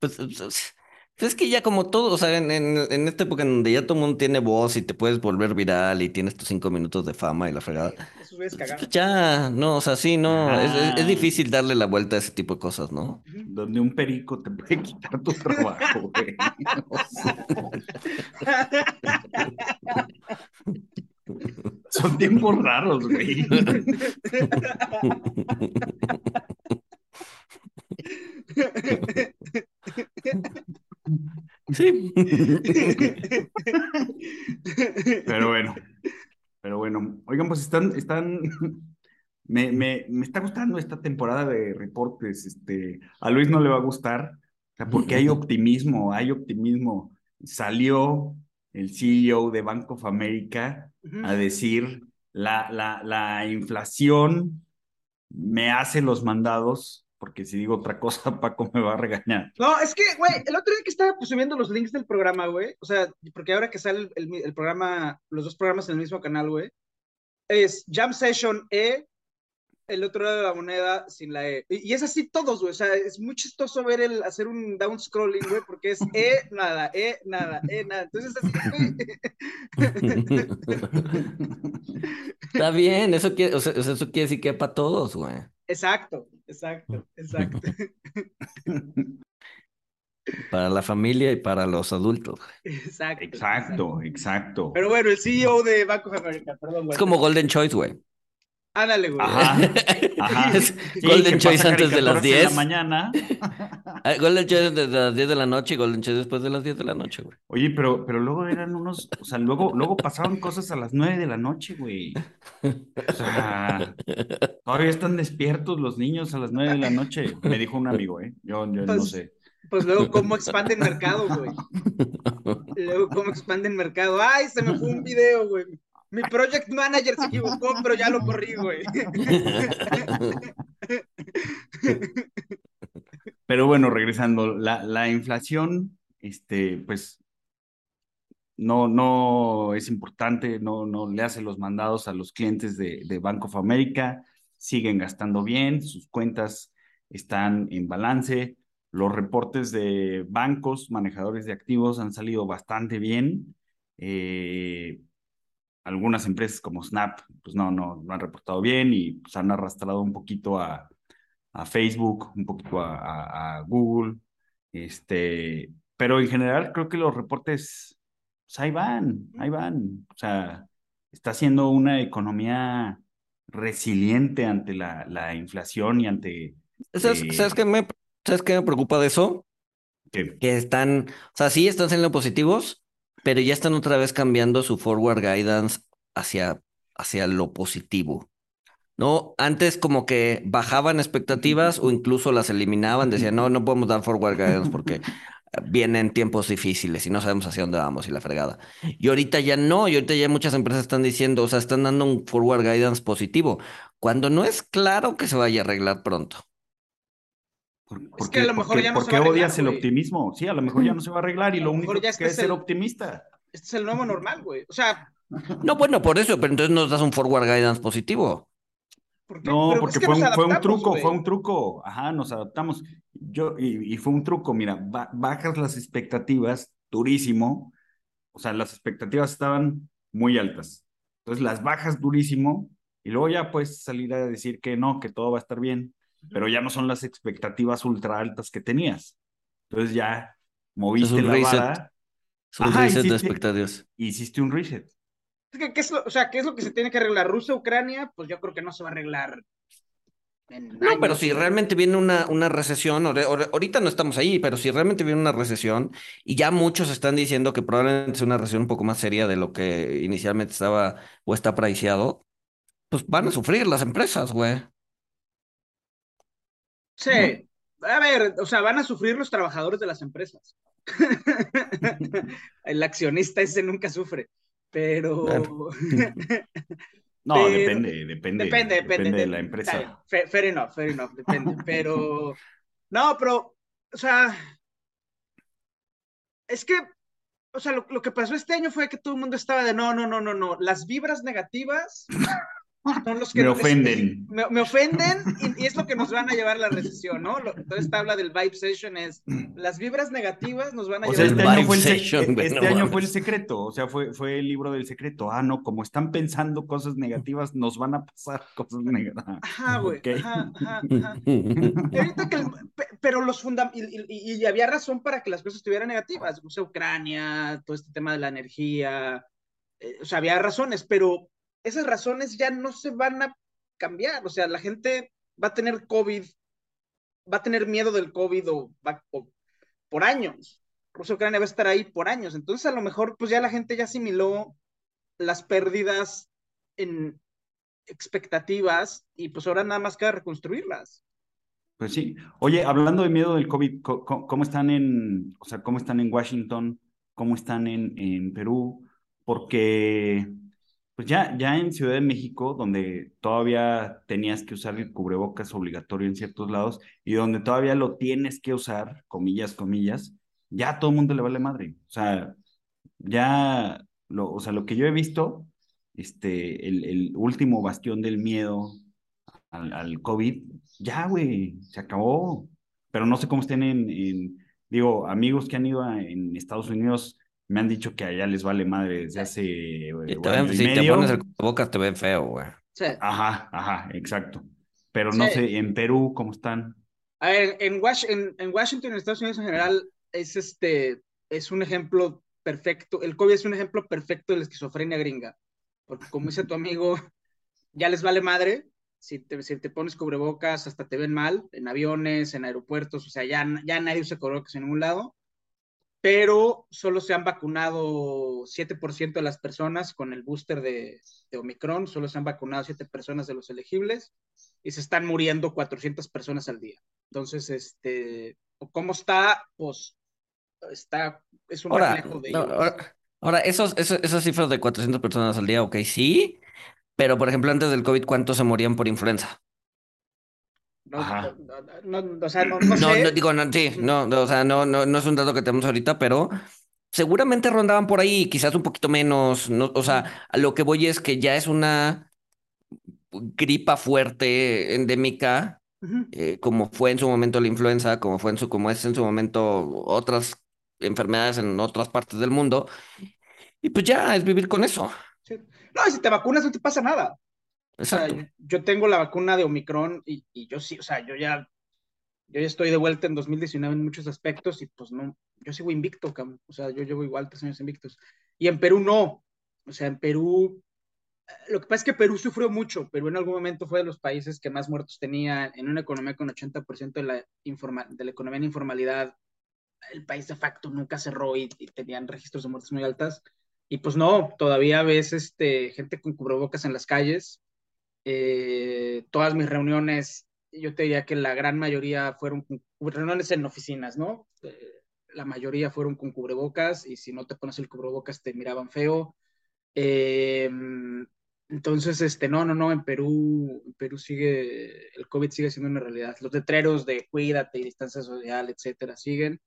[SPEAKER 3] Pues, pues, es que ya como todo, o sea, en, en, en esta época en donde ya todo el mundo tiene voz y te puedes volver viral y tienes tus cinco minutos de fama y la fregada,
[SPEAKER 2] güeyes cagaron.
[SPEAKER 3] pues ya, no, o sea, sí, no, es, es- es difícil darle la vuelta a ese tipo de cosas, ¿no?
[SPEAKER 1] Donde un perico te puede quitar tu trabajo, güey. Son tiempos raros, güey.
[SPEAKER 3] Sí.
[SPEAKER 1] Pero bueno, pero bueno. Oigan, pues están, están, me, me, me está gustando esta temporada de reportes. Este, a Luis no le va a gustar, o sea, porque hay optimismo, hay optimismo. Salió el CEO de Bank of America a decir la, la, la inflación me hace los mandados, porque si digo otra cosa, Paco me va a regañar.
[SPEAKER 2] No, es que, güey, el otro día que estaba pues, subiendo los links del programa, güey, o sea, porque ahora que sale el, el programa, los dos programas en el mismo canal, güey, es Jam Session E, el otro lado de la moneda sin la E. Y, y es así todos, güey, o sea, es muy chistoso ver el, hacer un down scrolling, güey, porque es E, nada, E, nada, E, nada. Entonces, así, güey.
[SPEAKER 3] Está bien, eso quiere, o sea, eso quiere decir que es para todos, güey.
[SPEAKER 2] Exacto, exacto, exacto.
[SPEAKER 3] Para la familia y para los adultos.
[SPEAKER 2] Exacto.
[SPEAKER 1] Exacto, exacto.
[SPEAKER 2] Pero bueno, el CEO de Bank of America, perdón, güey.
[SPEAKER 3] Es como Golden Choice, güey.
[SPEAKER 2] Ándale, güey.
[SPEAKER 1] Ajá. Ajá. Sí,
[SPEAKER 3] Golden Choice
[SPEAKER 1] pasa
[SPEAKER 3] antes de las
[SPEAKER 1] caricaturas en
[SPEAKER 3] 10.
[SPEAKER 1] la mañana.
[SPEAKER 3] Ah, Golden Choice desde las 10 de la noche y Golden Choice después de las 10 de la noche, güey.
[SPEAKER 1] Oye, pero, pero luego eran unos, o sea, luego, luego pasaban cosas a las 9 de la noche, güey. O sea, todavía están despiertos los niños a las 9 de la noche, me dijo un amigo, ¿eh? Yo, yo no
[SPEAKER 2] Pues,
[SPEAKER 1] sé.
[SPEAKER 2] Pues luego, ¿cómo expande el mercado, güey? Luego, ¿cómo expande el mercado? Ay, se me fue un video, güey. Mi project manager se equivocó, pero ya lo corrí, güey.
[SPEAKER 1] Pero bueno, regresando, la, la inflación, este, pues, no, no es importante, no, no le hace los mandados a los clientes de, de Bank of America, siguen gastando bien, sus cuentas están en balance, los reportes de bancos, manejadores de activos han salido bastante bien. Eh, algunas empresas como Snap, pues no, no, no han reportado bien y pues han arrastrado un poquito a, a Facebook, un poquito a, a, a Google, este, pero en general creo que los reportes, pues ahí van, ahí van, o sea, está siendo una economía resiliente ante la, la inflación y ante...
[SPEAKER 3] ¿Sabes,
[SPEAKER 1] eh,
[SPEAKER 3] sabes qué me, ¿sabes qué me preocupa de eso?
[SPEAKER 1] que-
[SPEAKER 3] Que están, o sea, sí están saliendo positivos, pero ya están otra vez cambiando su forward guidance hacia, hacia lo positivo. ¿No? Antes como que bajaban expectativas o incluso las eliminaban, decían, no, no podemos dar forward guidance porque vienen tiempos difíciles y no sabemos hacia dónde vamos y la fregada. Y ahorita ya no, y ahorita ya muchas empresas están diciendo, o sea, están dando un forward guidance positivo, cuando no es claro que se vaya a arreglar pronto.
[SPEAKER 1] ¿Por,
[SPEAKER 2] Es que a
[SPEAKER 1] qué,
[SPEAKER 2] lo mejor
[SPEAKER 1] qué-
[SPEAKER 2] ya no
[SPEAKER 1] por
[SPEAKER 2] se
[SPEAKER 1] qué
[SPEAKER 2] va a
[SPEAKER 1] odias
[SPEAKER 2] arreglar,
[SPEAKER 1] el
[SPEAKER 2] güey.
[SPEAKER 1] optimismo? Sí, a lo mejor ya no se va a arreglar y
[SPEAKER 2] A
[SPEAKER 1] lo único
[SPEAKER 2] ya
[SPEAKER 1] que
[SPEAKER 2] este
[SPEAKER 1] es ser
[SPEAKER 2] el-
[SPEAKER 1] optimista.
[SPEAKER 2] Este es el nuevo normal, güey. O sea,
[SPEAKER 3] No, bueno, por eso, pero entonces nos das un forward guidance positivo.
[SPEAKER 1] No,
[SPEAKER 2] Pero
[SPEAKER 1] porque
[SPEAKER 2] es que
[SPEAKER 1] fue, un, fue un
[SPEAKER 2] adaptamos,
[SPEAKER 1] truco,
[SPEAKER 2] güey.
[SPEAKER 1] fue un truco. Ajá, nos adaptamos. Yo, y, y fue un truco, mira, ba- bajas las expectativas durísimo. O sea, las expectativas estaban muy altas. Entonces las bajas durísimo y luego ya puedes salir a decir que no, que todo va a estar bien, pero ya no son las expectativas ultra altas que tenías. Entonces ya moviste
[SPEAKER 3] un
[SPEAKER 1] la
[SPEAKER 3] reset.
[SPEAKER 1] vara,
[SPEAKER 3] Es un
[SPEAKER 1] Ajá,
[SPEAKER 3] reset de expectativas.
[SPEAKER 1] hiciste un reset.
[SPEAKER 2] Es que, ¿qué es lo, o sea, ¿qué es lo que se tiene que arreglar? Rusia, Ucrania, pues yo creo que no se va a arreglar en
[SPEAKER 3] No, pero si realmente viene una, una recesión, ahorita no estamos ahí, pero si realmente viene una recesión, y ya muchos están diciendo que probablemente sea una recesión un poco más seria de lo que inicialmente estaba o está priceado, pues van a sufrir las empresas, güey.
[SPEAKER 2] Sí, a ver, o sea, van a sufrir los trabajadores de las empresas. El accionista ese nunca sufre, pero.
[SPEAKER 1] No,
[SPEAKER 2] Pero-
[SPEAKER 1] depende, depende.
[SPEAKER 2] depende, depende,
[SPEAKER 1] de la empresa.
[SPEAKER 2] fair, fair enough, fair enough, depende, pero no, pero, o sea, es que, o sea, lo, lo que pasó este año fue que todo el mundo estaba de no, no, no, no, no, las vibras negativas son los que
[SPEAKER 1] Me ofenden.
[SPEAKER 2] me, me ofenden y, y es lo que nos van a llevar a la recesión, ¿no? Lo, toda esta habla del vibe session es las vibras negativas nos van a
[SPEAKER 1] O sea,
[SPEAKER 2] llevar
[SPEAKER 1] este fue el,
[SPEAKER 3] vibe
[SPEAKER 1] sec-
[SPEAKER 3] session,
[SPEAKER 1] este
[SPEAKER 3] no
[SPEAKER 1] año fue el secreto, o sea, fue, fue el libro del secreto. Ah, no, como están pensando cosas negativas, nos van a pasar cosas negativas.
[SPEAKER 2] Ajá, güey,
[SPEAKER 1] Ok.
[SPEAKER 2] ajá, ajá, ajá. Ahorita que el- pe- pero los fundam y, y- y había razón para que las cosas estuvieran negativas, o sea, Ucrania, todo este tema de la energía, eh, o sea, había razones, pero esas razones ya no se van a cambiar, o sea, la gente va a tener COVID, va a tener miedo del COVID o, va- por años. Rusia Ucrania va a estar ahí por años, entonces a lo mejor pues ya la gente ya asimiló las pérdidas en expectativas y pues ahora nada más queda reconstruirlas.
[SPEAKER 1] Pues sí. Oye, hablando de miedo del COVID, co- co- ¿cómo, están en, o sea, cómo están en Washington? ¿Cómo están en, en Perú? Porque, pues ya, ya en Ciudad de México, donde todavía tenías que usar el cubrebocas obligatorio en ciertos lados y donde todavía lo tienes que usar, comillas, comillas, ya a todo el mundo le vale madre. O sea, ya, lo, o sea, lo que yo he visto, este, el, último bastión del miedo al, COVID, ya, güey, se acabó. Pero no sé cómo estén en, en- digo, amigos que han ido a- en Estados Unidos me han dicho que allá les vale madre desde hace eh,
[SPEAKER 3] Y te
[SPEAKER 1] año
[SPEAKER 3] ven- si te
[SPEAKER 1] medio.
[SPEAKER 3] pones el boca te ven feo, güey.
[SPEAKER 2] Sí.
[SPEAKER 1] Ajá, ajá, exacto. Pero no
[SPEAKER 2] Sí.
[SPEAKER 1] sé, en Perú, ¿cómo están?
[SPEAKER 2] A ver, en, Wash- en, en Washington, en Estados Unidos en general, es este, es un ejemplo perfecto. El COVID es un ejemplo perfecto de la esquizofrenia gringa. Porque como dice tu amigo, ya les vale madre. Si te, si te pones cubrebocas, hasta te ven mal en aviones, en aeropuertos, o sea, ya, ya nadie usa cubrebocas en ningún lado. Pero solo se han vacunado 7% de las personas con el booster de, de Omicron, solo se han vacunado 7 personas de los elegibles y se están muriendo 400 personas al día. Entonces, este, ¿cómo está? Pues está, es un
[SPEAKER 3] Ahora,
[SPEAKER 2] reflejo de
[SPEAKER 3] no, ahora, ahora, esos, esos- esas cifras de 400 personas al día, ok, sí, pero por ejemplo, antes del COVID, ¿cuántos se morían por influenza?
[SPEAKER 2] No, no, no, o sea, no, no
[SPEAKER 3] No,
[SPEAKER 2] sé.
[SPEAKER 3] no, digo, no, sí, no, no, o sea, no, no, no es un dato que tenemos ahorita, pero seguramente rondaban por ahí, quizás un poquito menos, no, o sea, a lo que voy es que ya es una gripa fuerte, endémica, eh, como fue en su momento la influenza, como fue en su, como es en su momento otras enfermedades en otras partes del mundo, y pues ya es vivir con eso.
[SPEAKER 2] Sí. No, si te vacunas no te pasa nada. O sea,
[SPEAKER 3] Exacto.
[SPEAKER 2] yo, yo tengo la vacuna de Omicron y, y yo sí, o sea, yo ya, yo ya estoy de vuelta en 2019 en muchos aspectos y pues no, yo sigo invicto, cabrón. O sea, yo llevo igual tres años invictos. Y en Perú no. O sea, en Perú, eh, lo que pasa es que Perú sufrió mucho. Perú en algún momento fue de los países que más muertos tenía en una economía con 80% de la, informa, de la economía en informalidad. El país de facto nunca cerró y, y tenían registros de muertes muy altas. Y pues no, todavía ves este, gente con cubrebocas en las calles. Eh, todas mis reuniones, yo te diría que la gran mayoría fueron reuniones en oficinas, ¿no? Eh, la mayoría fueron con cubrebocas y si no te pones el cubrebocas te miraban feo. Eh, entonces, este, no, no, no, en Perú, en Perú sigue, el COVID sigue siendo una realidad. Los letreros de cuídate y distancia social, etcétera, siguen.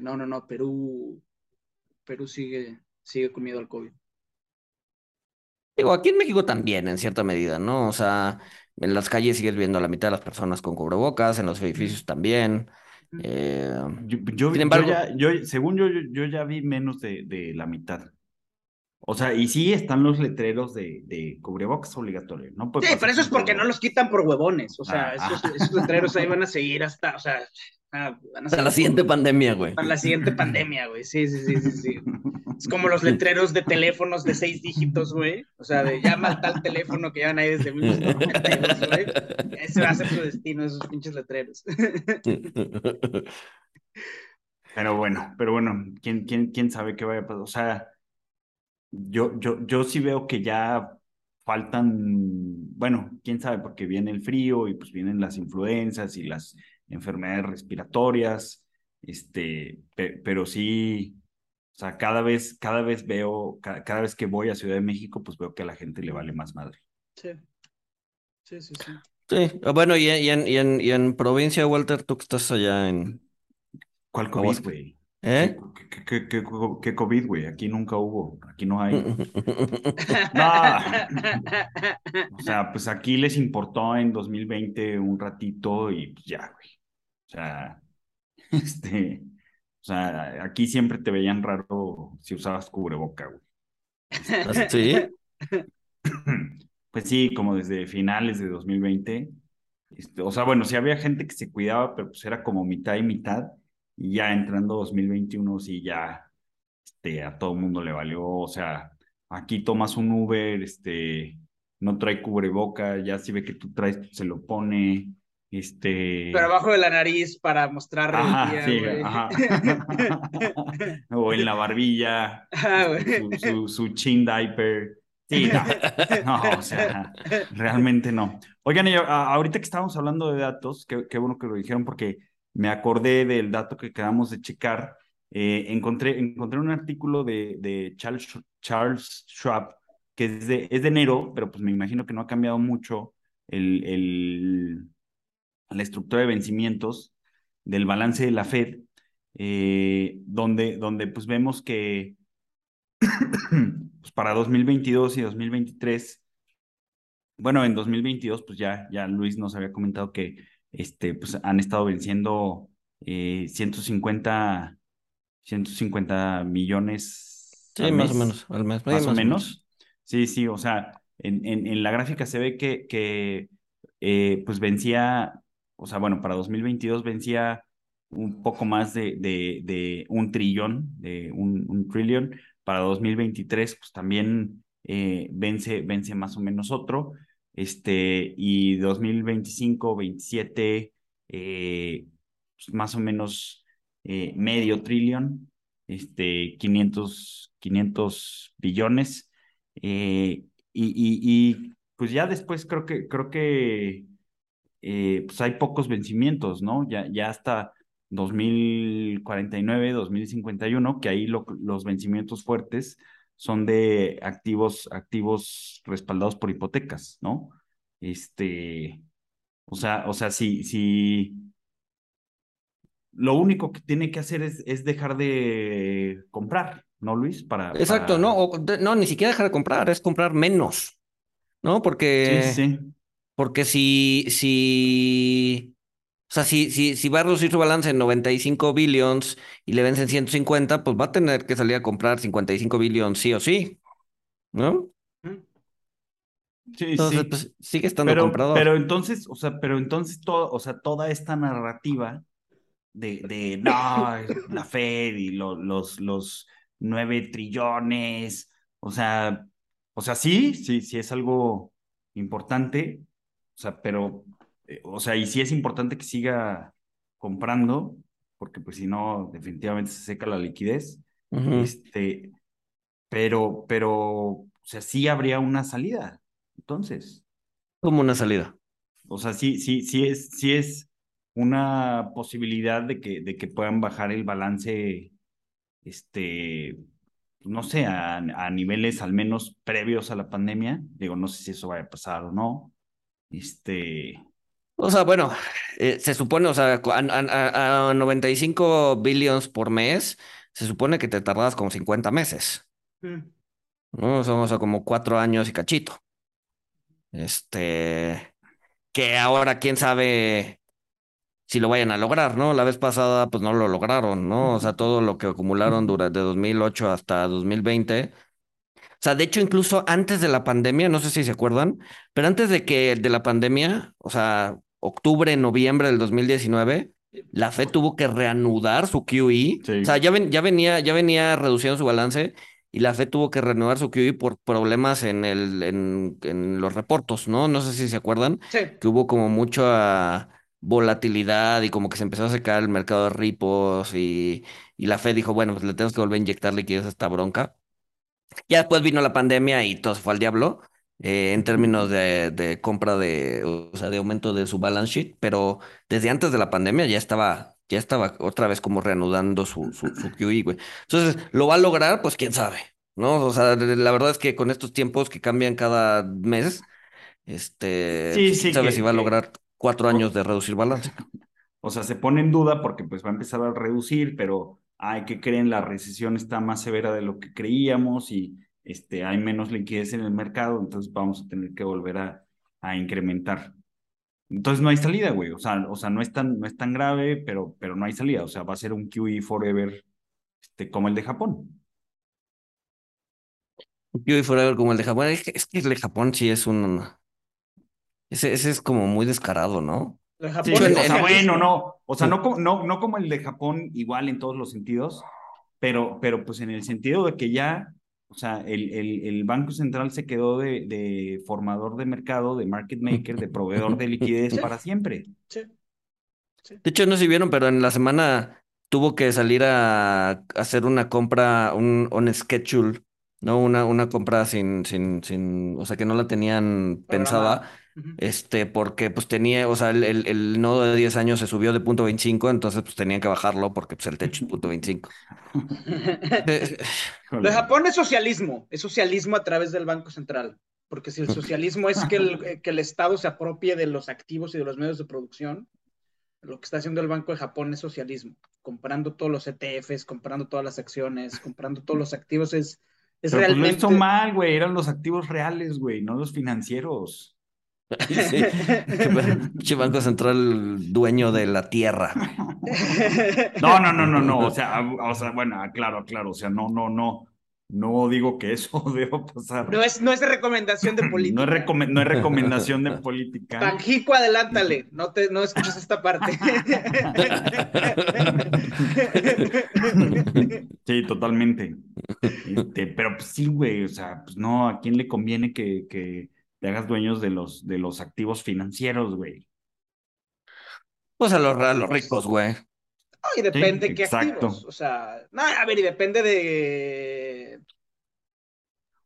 [SPEAKER 2] No, no, no, Perú, Perú sigue, sigue con miedo al COVID.
[SPEAKER 3] Digo, aquí en México también, en cierta medida, ¿no? O sea, en las calles sigues viendo a la mitad de las personas con cubrebocas, en los edificios también. Eh,
[SPEAKER 1] Yo, yo,
[SPEAKER 3] sin
[SPEAKER 1] yo
[SPEAKER 3] embargo,
[SPEAKER 1] ya, yo, según yo, yo, yo ya vi menos de, de la mitad. O sea, y sí están los letreros de, de cubrebocas obligatorio. No puede
[SPEAKER 2] Sí,
[SPEAKER 1] pasar
[SPEAKER 2] pero eso es porque no los quitan por huevones. O sea,
[SPEAKER 1] Ah,
[SPEAKER 2] esos,
[SPEAKER 1] ah.
[SPEAKER 2] esos letreros ahí van a seguir hasta, o sea, ah, van a
[SPEAKER 3] la siguiente pandemia, güey.
[SPEAKER 2] para la siguiente pandemia, güey. Sí, sí, sí, sí, sí. Es como los letreros de teléfonos de seis dígitos, güey. O sea, de llama al tal teléfono que llevan ahí desde 1992, güey. Ese va a ser su destino, esos pinches letreros.
[SPEAKER 1] Pero bueno, pero bueno, ¿quién, quién, quién sabe qué vaya a pasar? O sea, yo, yo, yo sí veo que ya faltan, bueno, quién sabe, porque viene el frío y pues vienen las influencias y las enfermedades respiratorias, este, pe- pero sí, o sea, cada vez, cada vez veo, ca- cada, vez que voy a Ciudad de México, pues veo que a la gente le vale más madre.
[SPEAKER 2] Sí, sí, sí. sí.
[SPEAKER 3] Sí, ah, bueno, y, en- y en, y, en, y en provincia, Walter, tú que estás allá en...
[SPEAKER 1] ¿Cuál COVID, güey?
[SPEAKER 3] ¿Eh?
[SPEAKER 1] ¿Qué, qué, qué, COVID, güey? Aquí nunca hubo, aquí no hay. O sea, pues aquí les importó en 2020 un ratito y pues ya, güey. O sea, este, o sea, aquí siempre te veían raro si usabas cubreboca, güey.
[SPEAKER 3] ¿Ah, ¿Sí?
[SPEAKER 1] Pues sí, como desde finales de 2020. Este, o sea, bueno, sí había gente que se cuidaba, pero pues era como mitad y mitad. Y ya entrando 2021, sí, ya este, a todo el mundo le valió. O sea, aquí tomas un Uber, este, no trae cubreboca, ya si ve que tú traes, se lo pone. Este.
[SPEAKER 2] Pero abajo de la nariz para mostrar
[SPEAKER 1] Ajá, sí, ajá. o en la barbilla,
[SPEAKER 2] Ah, güey.
[SPEAKER 1] su, su, su chin diaper. Sí, no, no, o sea, realmente no. Oigan, ahorita que estábamos hablando de datos, qué, qué bueno que lo dijeron porque me acordé del dato que acabamos de checar. Eh, encontré, encontré un artículo de, de Charles, Charles Schwab que es de, es de enero, pero pues me imagino que no ha cambiado mucho el, el, la estructura de vencimientos del balance de la Fed, eh, donde, donde pues vemos que pues para 2022 y 2023, bueno, en 2022 pues ya, ya Luis nos había comentado que este, pues han estado venciendo eh, 150, 150 millones
[SPEAKER 3] Sí,
[SPEAKER 1] al
[SPEAKER 3] más o menos, al mes.
[SPEAKER 1] más o menos. Sí, sí, o sea, en, en, en la gráfica se ve que, que eh, pues vencía, o sea, bueno, para 2022 vencía un poco más de, de, de un trillón, de un, un trillón. Para 2023, pues también eh, vence, vence más o menos otro, este, y 2025, 27, eh, pues, más o menos eh, medio trillón, este, 500, 500 billones, y, y, pues ya después creo que, creo que pues hay pocos vencimientos, ¿no? Ya, ya hasta 2049, 2051, que ahí los vencimientos fuertes son de activos, activos respaldados por hipotecas, ¿no? Este, o sea, o sea, si, si lo único que tiene que hacer es, es dejar de comprar, ¿no, Luis? Para,
[SPEAKER 3] Exacto, no, no, ni siquiera dejar de comprar, es comprar menos, ¿no? Porque,
[SPEAKER 1] sí, sí.
[SPEAKER 3] porque si, si o sea, si, si, si va a reducir su balance en 95 billions y le vencen 150, pues va a tener que salir a comprar 55 billions sí o sí, ¿no?
[SPEAKER 1] Sí,
[SPEAKER 3] entonces,
[SPEAKER 1] sí.
[SPEAKER 3] pues sigue estando
[SPEAKER 1] pero,
[SPEAKER 3] comprador.
[SPEAKER 1] Pero entonces, o sea, pero entonces todo, o sea, toda esta narrativa de, de no, la Fed y los, los 9 trillones, o sea, o sea, sí, sí, sí es algo importante, o sea, pero eh, o sea, y sí es importante que siga comprando, porque pues si no, definitivamente se seca la liquidez. Este, pero, pero, o sea, sí habría una salida. Entonces.
[SPEAKER 3] ¿Cómo una salida?
[SPEAKER 1] O sea, sí, sí, sí es, sí es una posibilidad de que, de que puedan bajar el balance, este, no sé, a, a niveles al menos previos a la pandemia. Digo, no sé si eso vaya a pasar o no. Este,
[SPEAKER 3] o sea, bueno, eh, se supone, o sea, a, 95 billions por mes, se supone que te tardas como 50 meses. Mm. ¿No? Son, o sea, como cuatro años y cachito. Este, que ahora quién sabe si lo vayan a lograr, ¿no? La vez pasada, pues no lo lograron, ¿no? O sea, todo lo que acumularon durante 2008 hasta 2020 o sea, de hecho, incluso antes de la pandemia, no sé si se acuerdan, pero antes de que de la pandemia, o sea, octubre, noviembre del 2019, la Fed tuvo que reanudar su QE. O sea, ya, ya, venía, ya venía reduciendo su balance y la Fed tuvo que reanudar su QE por problemas en, el, en, en los reportos, ¿no? No sé si se acuerdan. Que hubo como mucha volatilidad y como que se empezó a secar el mercado de ripos y, y la Fed dijo, bueno, pues le tenemos que volver a inyectar liquidez a esta bronca. Ya después vino la pandemia y todo se fue al diablo eh, en términos de, de, compra de, o sea, de aumento de su balance sheet, pero desde antes de la pandemia ya estaba, ya estaba otra vez como reanudando su, su, su QE, güey. Entonces, ¿lo va a lograr? Pues quién sabe, ¿no? O sea, la verdad es que con estos tiempos que cambian cada mes, este,
[SPEAKER 1] sí, pues,
[SPEAKER 3] sí, quién sabe si va a lograr cuatro años de reducir balance.
[SPEAKER 1] O sea, se pone en duda porque pues va a empezar a reducir, pero hay que creen la recesión está más severa de lo que creíamos y este, hay menos liquidez en el mercado, entonces vamos a tener que volver a, a incrementar. Entonces no hay salida, güey. O sea, o sea no, es tan, no es tan grave, pero, pero no hay salida. O sea, va a ser un QE forever este, como el de Japón.
[SPEAKER 3] Un QE forever como el de Japón. Es que, es que el de Japón sí es un... Ese, ese es como muy descarado, ¿no?
[SPEAKER 1] Sí, o sea, bueno, no, o sea, no, no, no como el de Japón, igual en todos los sentidos, pero, pero pues en el sentido de que ya, o sea, el, el, el Banco Central se quedó de, de, formador de mercado, de market maker, de proveedor de liquidez para siempre.
[SPEAKER 2] Sí.
[SPEAKER 3] De hecho, no si vieron, pero en la semana tuvo que salir a hacer una compra, un on schedule, ¿no? Una, una compra sin, sin, sin, o sea, que no la tenían pensada este, porque pues tenía, o sea, el, el, nodo de 10 años se subió de punto 25, entonces pues tenían que bajarlo porque pues el techo es punto 25.
[SPEAKER 2] Lo de Japón es socialismo, es socialismo a través del Banco Central, porque si el socialismo es que el, que el Estado se apropie de los activos y de los medios de producción, lo que está haciendo el Banco de Japón es socialismo, comprando todos los ETFs, comprando todas las acciones, comprando todos los activos, es, es
[SPEAKER 1] Pero
[SPEAKER 2] realmente...
[SPEAKER 1] Pues lo mal, güey, eran los activos reales, güey, no los financieros.
[SPEAKER 3] Sí. Banco Central dueño de la tierra.
[SPEAKER 1] No, no, no, no, no. O sea, o sea, bueno, claro, claro. O sea, no, no, no. No digo que eso deba pasar.
[SPEAKER 2] No es, no es recomendación de política.
[SPEAKER 1] No es, recome- no es recomendación de política.
[SPEAKER 2] Panjico, adelántale. No, te, no escuches esta parte.
[SPEAKER 1] Sí, totalmente. Este, pero pues sí, güey, o sea, pues no, ¿a quién le conviene que, que te hagas dueños de los, de los activos financieros, güey?
[SPEAKER 3] Pues a los, a los ricos, güey.
[SPEAKER 2] y depende
[SPEAKER 1] Sí,
[SPEAKER 2] qué
[SPEAKER 1] exacto.
[SPEAKER 2] activos. O sea, no, a ver, y depende de.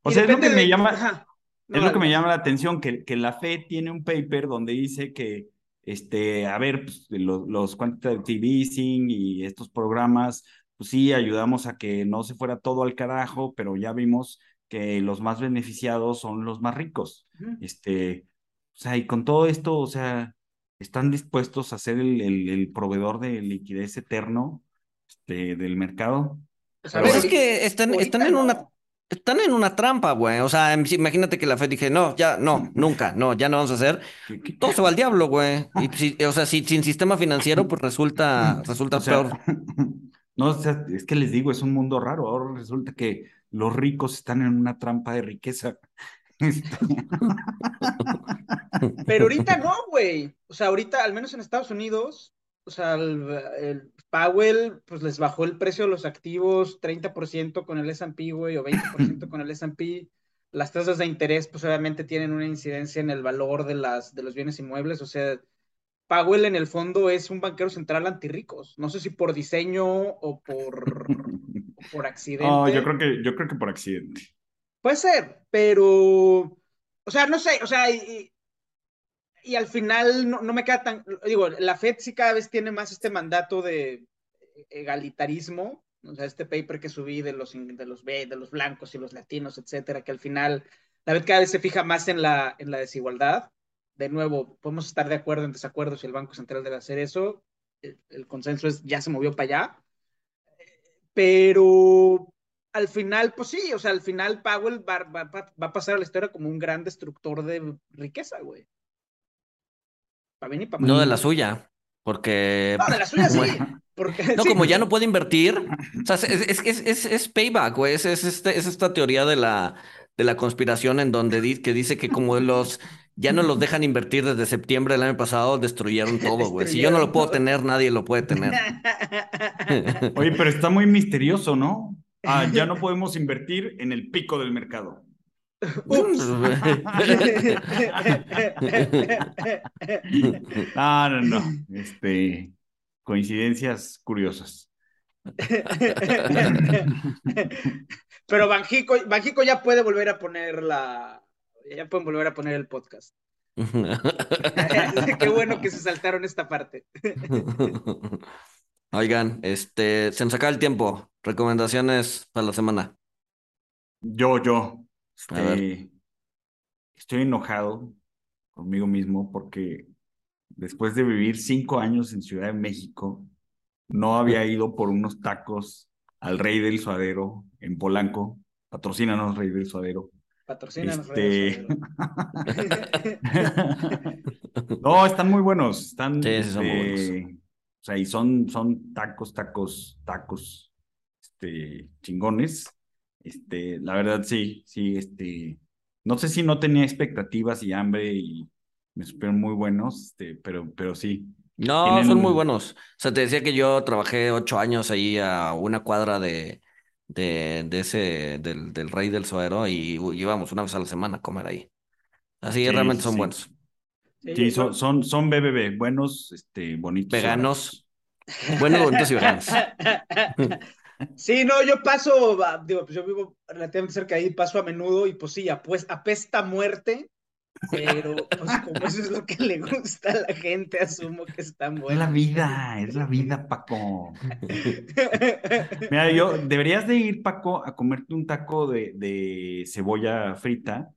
[SPEAKER 1] O
[SPEAKER 2] y
[SPEAKER 1] sea, es lo que me llama.
[SPEAKER 2] No,
[SPEAKER 1] es lo que me llama la atención, que, que la Fed tiene un paper donde dice que, este, a ver, pues, lo- los quantitative easing y estos programas, pues sí, ayudamos a que no se fuera todo al carajo, pero ya vimos que los más beneficiados son los más ricos. Este, o sea, y con todo esto, o sea, están dispuestos a ser el, el, el proveedor de liquidez eterno este, del mercado.
[SPEAKER 2] Pues, a
[SPEAKER 1] Pero
[SPEAKER 3] es que están, están en una, están en una trampa, güey. O sea, imagínate que la Fed dije, no, ya, no, nunca, no, ya no vamos a hacer. Todo se va al diablo, güey. Y si- o sea, si, sin sistema financiero, pues resulta, resulta
[SPEAKER 1] O sea,
[SPEAKER 3] peor.
[SPEAKER 1] no, o sea, es que les digo, es un mundo raro. Ahora resulta que los ricos están en una trampa de riqueza. Este,
[SPEAKER 2] Pero ahorita no, güey. O sea, ahorita, al menos en Estados Unidos, o sea, el, el Powell, pues les bajó el precio de los activos 30% con el S&P, güey, o 20% con el S&P. Las tasas de interés, pues obviamente tienen una incidencia en el valor de las, de los bienes inmuebles. O sea, Powell en el fondo es un banquero central antirricos. No sé si por diseño o por, o por accidente.
[SPEAKER 1] No, yo creo que, yo creo que por accidente.
[SPEAKER 2] Puede ser, pero, o sea, no sé, o sea, y, y al final no, no me queda tan, digo, la Fed sí cada vez tiene más este mandato de egalitarismo, o sea, este paper que subí de los, de los, B- de los blancos y los latinos, etcétera, que al final la Fed cada vez se fija más en la, en la desigualdad. De nuevo, podemos estar de acuerdo en desacuerdo si el Banco Central debe hacer eso. El, el consenso es ya se movió para allá. Pero al final, pues sí, o sea, al final Powell va, va- va- a pasar a la historia como un gran destructor de riqueza, güey. Para bien y para mal.
[SPEAKER 3] No de la suya. Porque.
[SPEAKER 2] No, de la suya sí. Porque,
[SPEAKER 3] No,
[SPEAKER 2] sí,
[SPEAKER 3] como ya no puede invertir. O sea, es, es, es, es, payback, güey. Es, es, este, es esta teoría de la, de la conspiración en donde di- que dice que como los ya no los dejan invertir desde septiembre del año pasado, destruyeron todo, güey. Si yo no lo puedo tener, nadie lo puede tener.
[SPEAKER 1] Oye, pero está muy misterioso, ¿no? Ah, ya no podemos invertir en el pico del mercado.
[SPEAKER 2] Ups.
[SPEAKER 1] Ah, no, no. Este, coincidencias curiosas.
[SPEAKER 2] Pero Banjico, Banjico ya puede volver a poner la. Ya pueden volver a poner el podcast. Qué bueno que se saltaron esta parte.
[SPEAKER 3] Oigan, este, se nos acaba el tiempo. Recomendaciones para la semana.
[SPEAKER 1] Yo, yo, este, estoy enojado conmigo mismo porque después de vivir cinco años en Ciudad de México, no había ido por unos tacos al Rey del Suadero en Polanco. Patrocínanos, Rey del Suadero.
[SPEAKER 2] Patrocínanos,
[SPEAKER 1] Este-
[SPEAKER 2] Reyes
[SPEAKER 1] No, están muy buenos. Están,
[SPEAKER 3] Sí, sí son muy
[SPEAKER 1] este, O sea, y son, son tacos, tacos, tacos, este, chingones. Este, la verdad, sí, sí, este, no sé si no tenía expectativas y hambre y me supieron muy buenos, este, pero, pero sí.
[SPEAKER 3] No,
[SPEAKER 1] Tienen
[SPEAKER 3] son muy buenos. O sea, te decía que yo trabajé ocho años ahí a una cuadra de, de, de ese, del, del Rey del Suadero y íbamos una vez a la semana a comer ahí. Así
[SPEAKER 1] Sí,
[SPEAKER 3] realmente
[SPEAKER 1] sí,
[SPEAKER 3] son
[SPEAKER 1] sí.
[SPEAKER 3] buenos.
[SPEAKER 1] Sí, son, son, son BBB, buenos, este, bonitos. y
[SPEAKER 3] Veganos. Buenos, bonitos y veganos.
[SPEAKER 2] Sí, no, yo paso, digo, pues yo vivo relativamente cerca de ahí, paso a menudo y pues sí, pues apesta a muerte, pero pues como eso es lo que le gusta a la gente, asumo que están
[SPEAKER 1] Es la vida, es la vida, Paco. Mira, yo, deberías de ir, Paco, a comerte un taco de, de cebolla frita.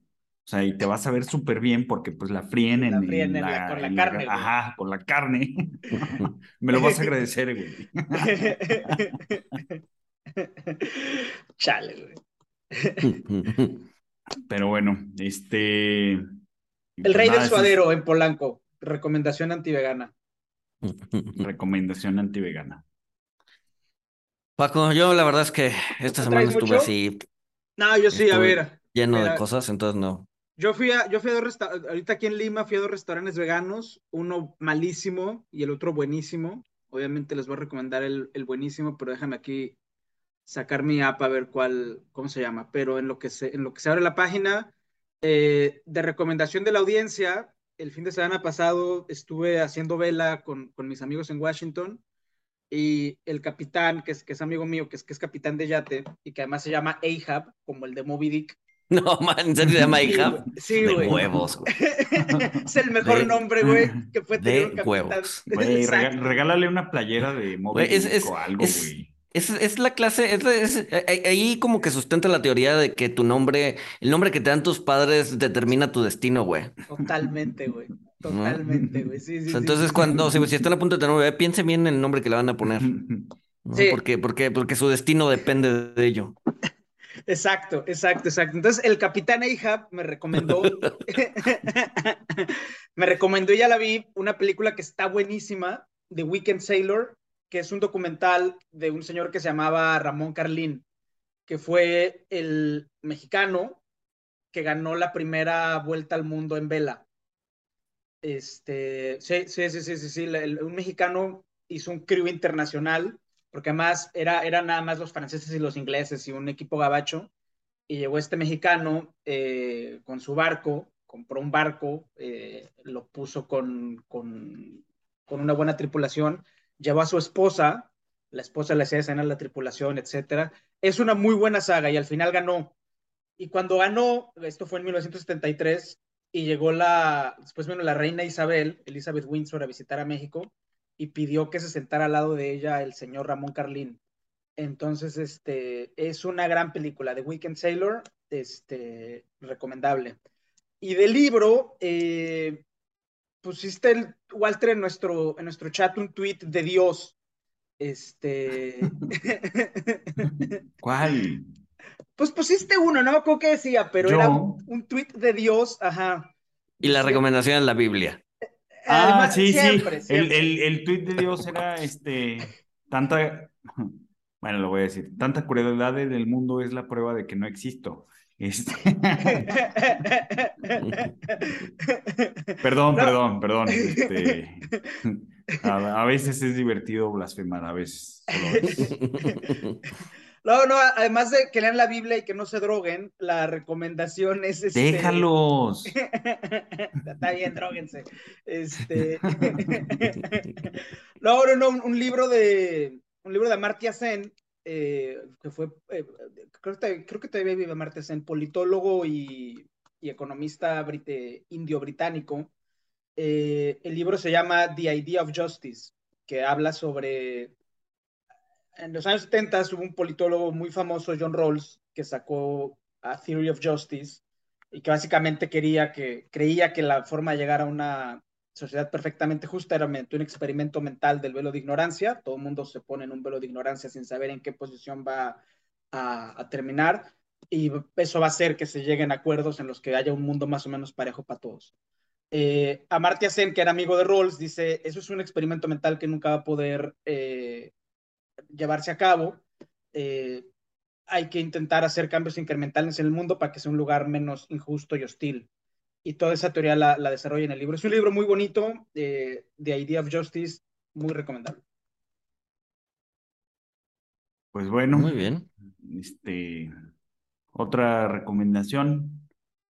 [SPEAKER 1] O sea, y te vas a ver súper bien porque pues la fríen en,
[SPEAKER 2] La fríen
[SPEAKER 1] en
[SPEAKER 2] en la- con la
[SPEAKER 1] en
[SPEAKER 2] carne.
[SPEAKER 1] Ajá, con la carne. Me lo vas a agradecer, güey.
[SPEAKER 2] Chale, güey.
[SPEAKER 1] Pero bueno, este...
[SPEAKER 2] El rey
[SPEAKER 1] nada,
[SPEAKER 2] del suadero en Polanco, recomendación antivegana.
[SPEAKER 1] Recomendación antivegana.
[SPEAKER 3] Paco, yo la verdad es que esta
[SPEAKER 2] ¿No
[SPEAKER 3] semana estuve
[SPEAKER 2] mucho?
[SPEAKER 3] así.
[SPEAKER 2] No, yo sí, a ver.
[SPEAKER 3] lleno de cosas, entonces no.
[SPEAKER 2] Yo fui a, yo fui a dos restaurantes, ahorita aquí en Lima fui a dos restaurantes veganos, uno malísimo y el otro buenísimo. Obviamente les voy a recomendar el, el buenísimo, pero déjame aquí sacar mi app a ver cuál, cómo se llama. Pero en lo que se, en lo que se abre la página eh, de recomendación de la audiencia, el fin de semana pasado estuve haciendo vela con, con mis amigos en Washington y el capitán, que es, que es amigo mío, que es, que es capitán de yate y que además se llama Ahab, como el de Moby Dick.
[SPEAKER 3] No, man, ¿en serio se llama
[SPEAKER 2] Sí,
[SPEAKER 3] Ahab?
[SPEAKER 2] güey. Sí,
[SPEAKER 3] De
[SPEAKER 2] güey.
[SPEAKER 3] huevos, güey.
[SPEAKER 2] es el mejor
[SPEAKER 3] De-
[SPEAKER 2] nombre, güey, que puede tener
[SPEAKER 3] de
[SPEAKER 2] un capitán.
[SPEAKER 3] huevos.
[SPEAKER 1] Güey, regálale una playera de Moby
[SPEAKER 3] Güey,
[SPEAKER 1] Dick
[SPEAKER 3] es-
[SPEAKER 1] o algo, güey.
[SPEAKER 3] Es, es la clase, es, es- ahí- ahí como que sustenta la teoría de que tu nombre, el nombre que te dan tus padres determina tu destino, güey.
[SPEAKER 2] Totalmente, güey. Totalmente, güey. Sí,
[SPEAKER 3] O
[SPEAKER 2] sí,
[SPEAKER 3] sea,
[SPEAKER 2] sí,
[SPEAKER 3] entonces cuando, si, si están a punto de tener un bebé, piensen bien en el nombre que le van a poner, ¿no?
[SPEAKER 2] Sí.
[SPEAKER 3] Porque, porque, porque su destino depende de ello.
[SPEAKER 2] Exacto, exacto, exacto. Entonces, el capitán Ahab me recomendó, me recomendó, y ya la vi, una película que está buenísima, The Weekend Sailor, que es un documental de un señor que se llamaba Ramón Carlín, que fue el mexicano que ganó la primera vuelta al mundo en vela. Este, sí, sí, sí, sí, sí, sí, un mexicano hizo un crew internacional, porque además era, eran nada más los franceses y los ingleses y un equipo gabacho, y llegó este mexicano eh, con su barco, compró un barco, eh, lo puso con, con, con una buena tripulación, llevó a su esposa, la esposa le hacía escena a la tripulación, etcétera. Es una muy buena saga y al final ganó. Y cuando ganó, esto fue en 1973, y llegó la, después vino la reina Isabel, Elizabeth Windsor, a visitar a México y pidió que se sentara al lado de ella el señor Ramón Carlín. Entonces, este, es una gran película, The Weekend Sailor, este, recomendable. Y del libro, eh, pusiste, el, Walter, en nuestro, en nuestro chat un tweet de Dios. Este.
[SPEAKER 1] ¿Cuál?
[SPEAKER 2] pues pusiste uno, no me acuerdo qué decía, pero
[SPEAKER 1] Yo.
[SPEAKER 2] era un, un tweet de Dios, ajá.
[SPEAKER 3] Y la recomendación es la Biblia.
[SPEAKER 1] Ah,
[SPEAKER 2] Además,
[SPEAKER 1] sí,
[SPEAKER 2] siempre,
[SPEAKER 1] sí. El,
[SPEAKER 2] siempre.
[SPEAKER 1] el, el tuit de Dios era este, tanta, bueno, lo voy a decir, tanta crueldad en el mundo es la prueba de que no existo. Este, perdón,
[SPEAKER 2] No.
[SPEAKER 1] perdón, perdón. Este, a, a veces es divertido blasfemar, a veces.
[SPEAKER 2] No, no, además de que lean la Biblia y que no se droguen, la recomendación es este.
[SPEAKER 1] Déjalos.
[SPEAKER 2] Está bien, droguense. Este. No, no, no, un, un libro de un libro de Amartya Sen, eh, que fue, eh, creo, que, creo que todavía vive Amartya Sen, politólogo y, y economista brit- indio-británico. Eh, el libro se llama The Idea of Justice, que habla sobre en los años 70 hubo un politólogo muy famoso, John Rawls, que sacó a Theory of Justice y que básicamente quería que, creía que la forma de llegar a una sociedad perfectamente justa era un experimento mental del velo de ignorancia. Todo el mundo se pone en un velo de ignorancia sin saber en qué posición va a, a terminar y eso va a hacer que se lleguen a acuerdos en los que haya un mundo más o menos parejo para todos. Eh, Amartya Sen, que era amigo de Rawls, dice, eso es un experimento mental que nunca va a poder eh, llevarse a cabo. Eh, hay que intentar hacer cambios incrementales en el mundo para que sea un lugar menos injusto y hostil. Y toda esa teoría la, la desarrolla en el libro. Es un libro muy bonito, eh, The Idea of Justice, muy recomendable.
[SPEAKER 1] Pues bueno.
[SPEAKER 3] Muy bien.
[SPEAKER 1] Este, otra recomendación.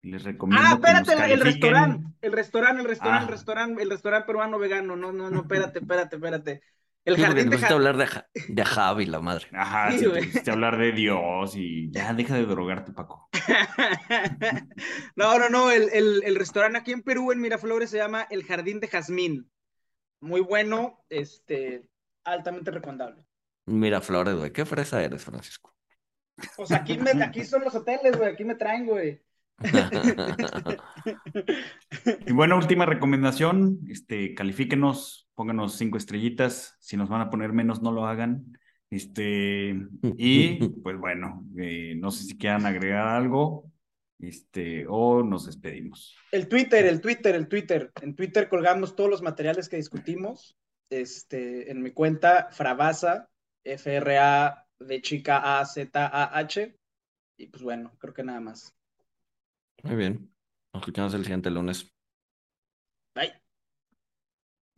[SPEAKER 1] Les recomiendo
[SPEAKER 2] Ah,
[SPEAKER 1] que
[SPEAKER 2] espérate, el, restaurante, el restaurante, el restaurante,
[SPEAKER 1] Ah.
[SPEAKER 2] el restaurante, el restaurante peruano vegano. No, no, no, espérate, espérate, espérate. El
[SPEAKER 3] Sí,
[SPEAKER 2] jardín
[SPEAKER 3] te
[SPEAKER 2] de
[SPEAKER 3] pusiste a
[SPEAKER 2] Ja-
[SPEAKER 3] hablar de, Ja- de Javi, la madre.
[SPEAKER 1] Ajá,
[SPEAKER 2] Sí,
[SPEAKER 1] te hablar de Dios y ya deja de drogarte, Paco.
[SPEAKER 2] No, no, no, el, el, el restaurante aquí en Perú, en Miraflores, se llama El Jardín de Jazmín. Muy bueno, este, altamente recomendable.
[SPEAKER 3] Mira, Flores, güey, qué fresa eres, Francisco.
[SPEAKER 2] Pues aquí, me, aquí son los hoteles, güey, aquí me traen, güey.
[SPEAKER 1] Y bueno, última recomendación, este, califíquenos, pónganos cinco estrellitas. Si nos van a poner menos, no lo hagan. Este, y pues bueno, eh, no sé si quieran agregar algo, este, o nos despedimos.
[SPEAKER 2] El Twitter, el Twitter, el Twitter. En Twitter colgamos todos los materiales que discutimos. Este, en mi cuenta, Fravasa, F-R-A de chica A-Z-A-H. Y pues bueno, creo que nada más.
[SPEAKER 3] Muy bien. Nos escuchamos el siguiente lunes.
[SPEAKER 2] Bye.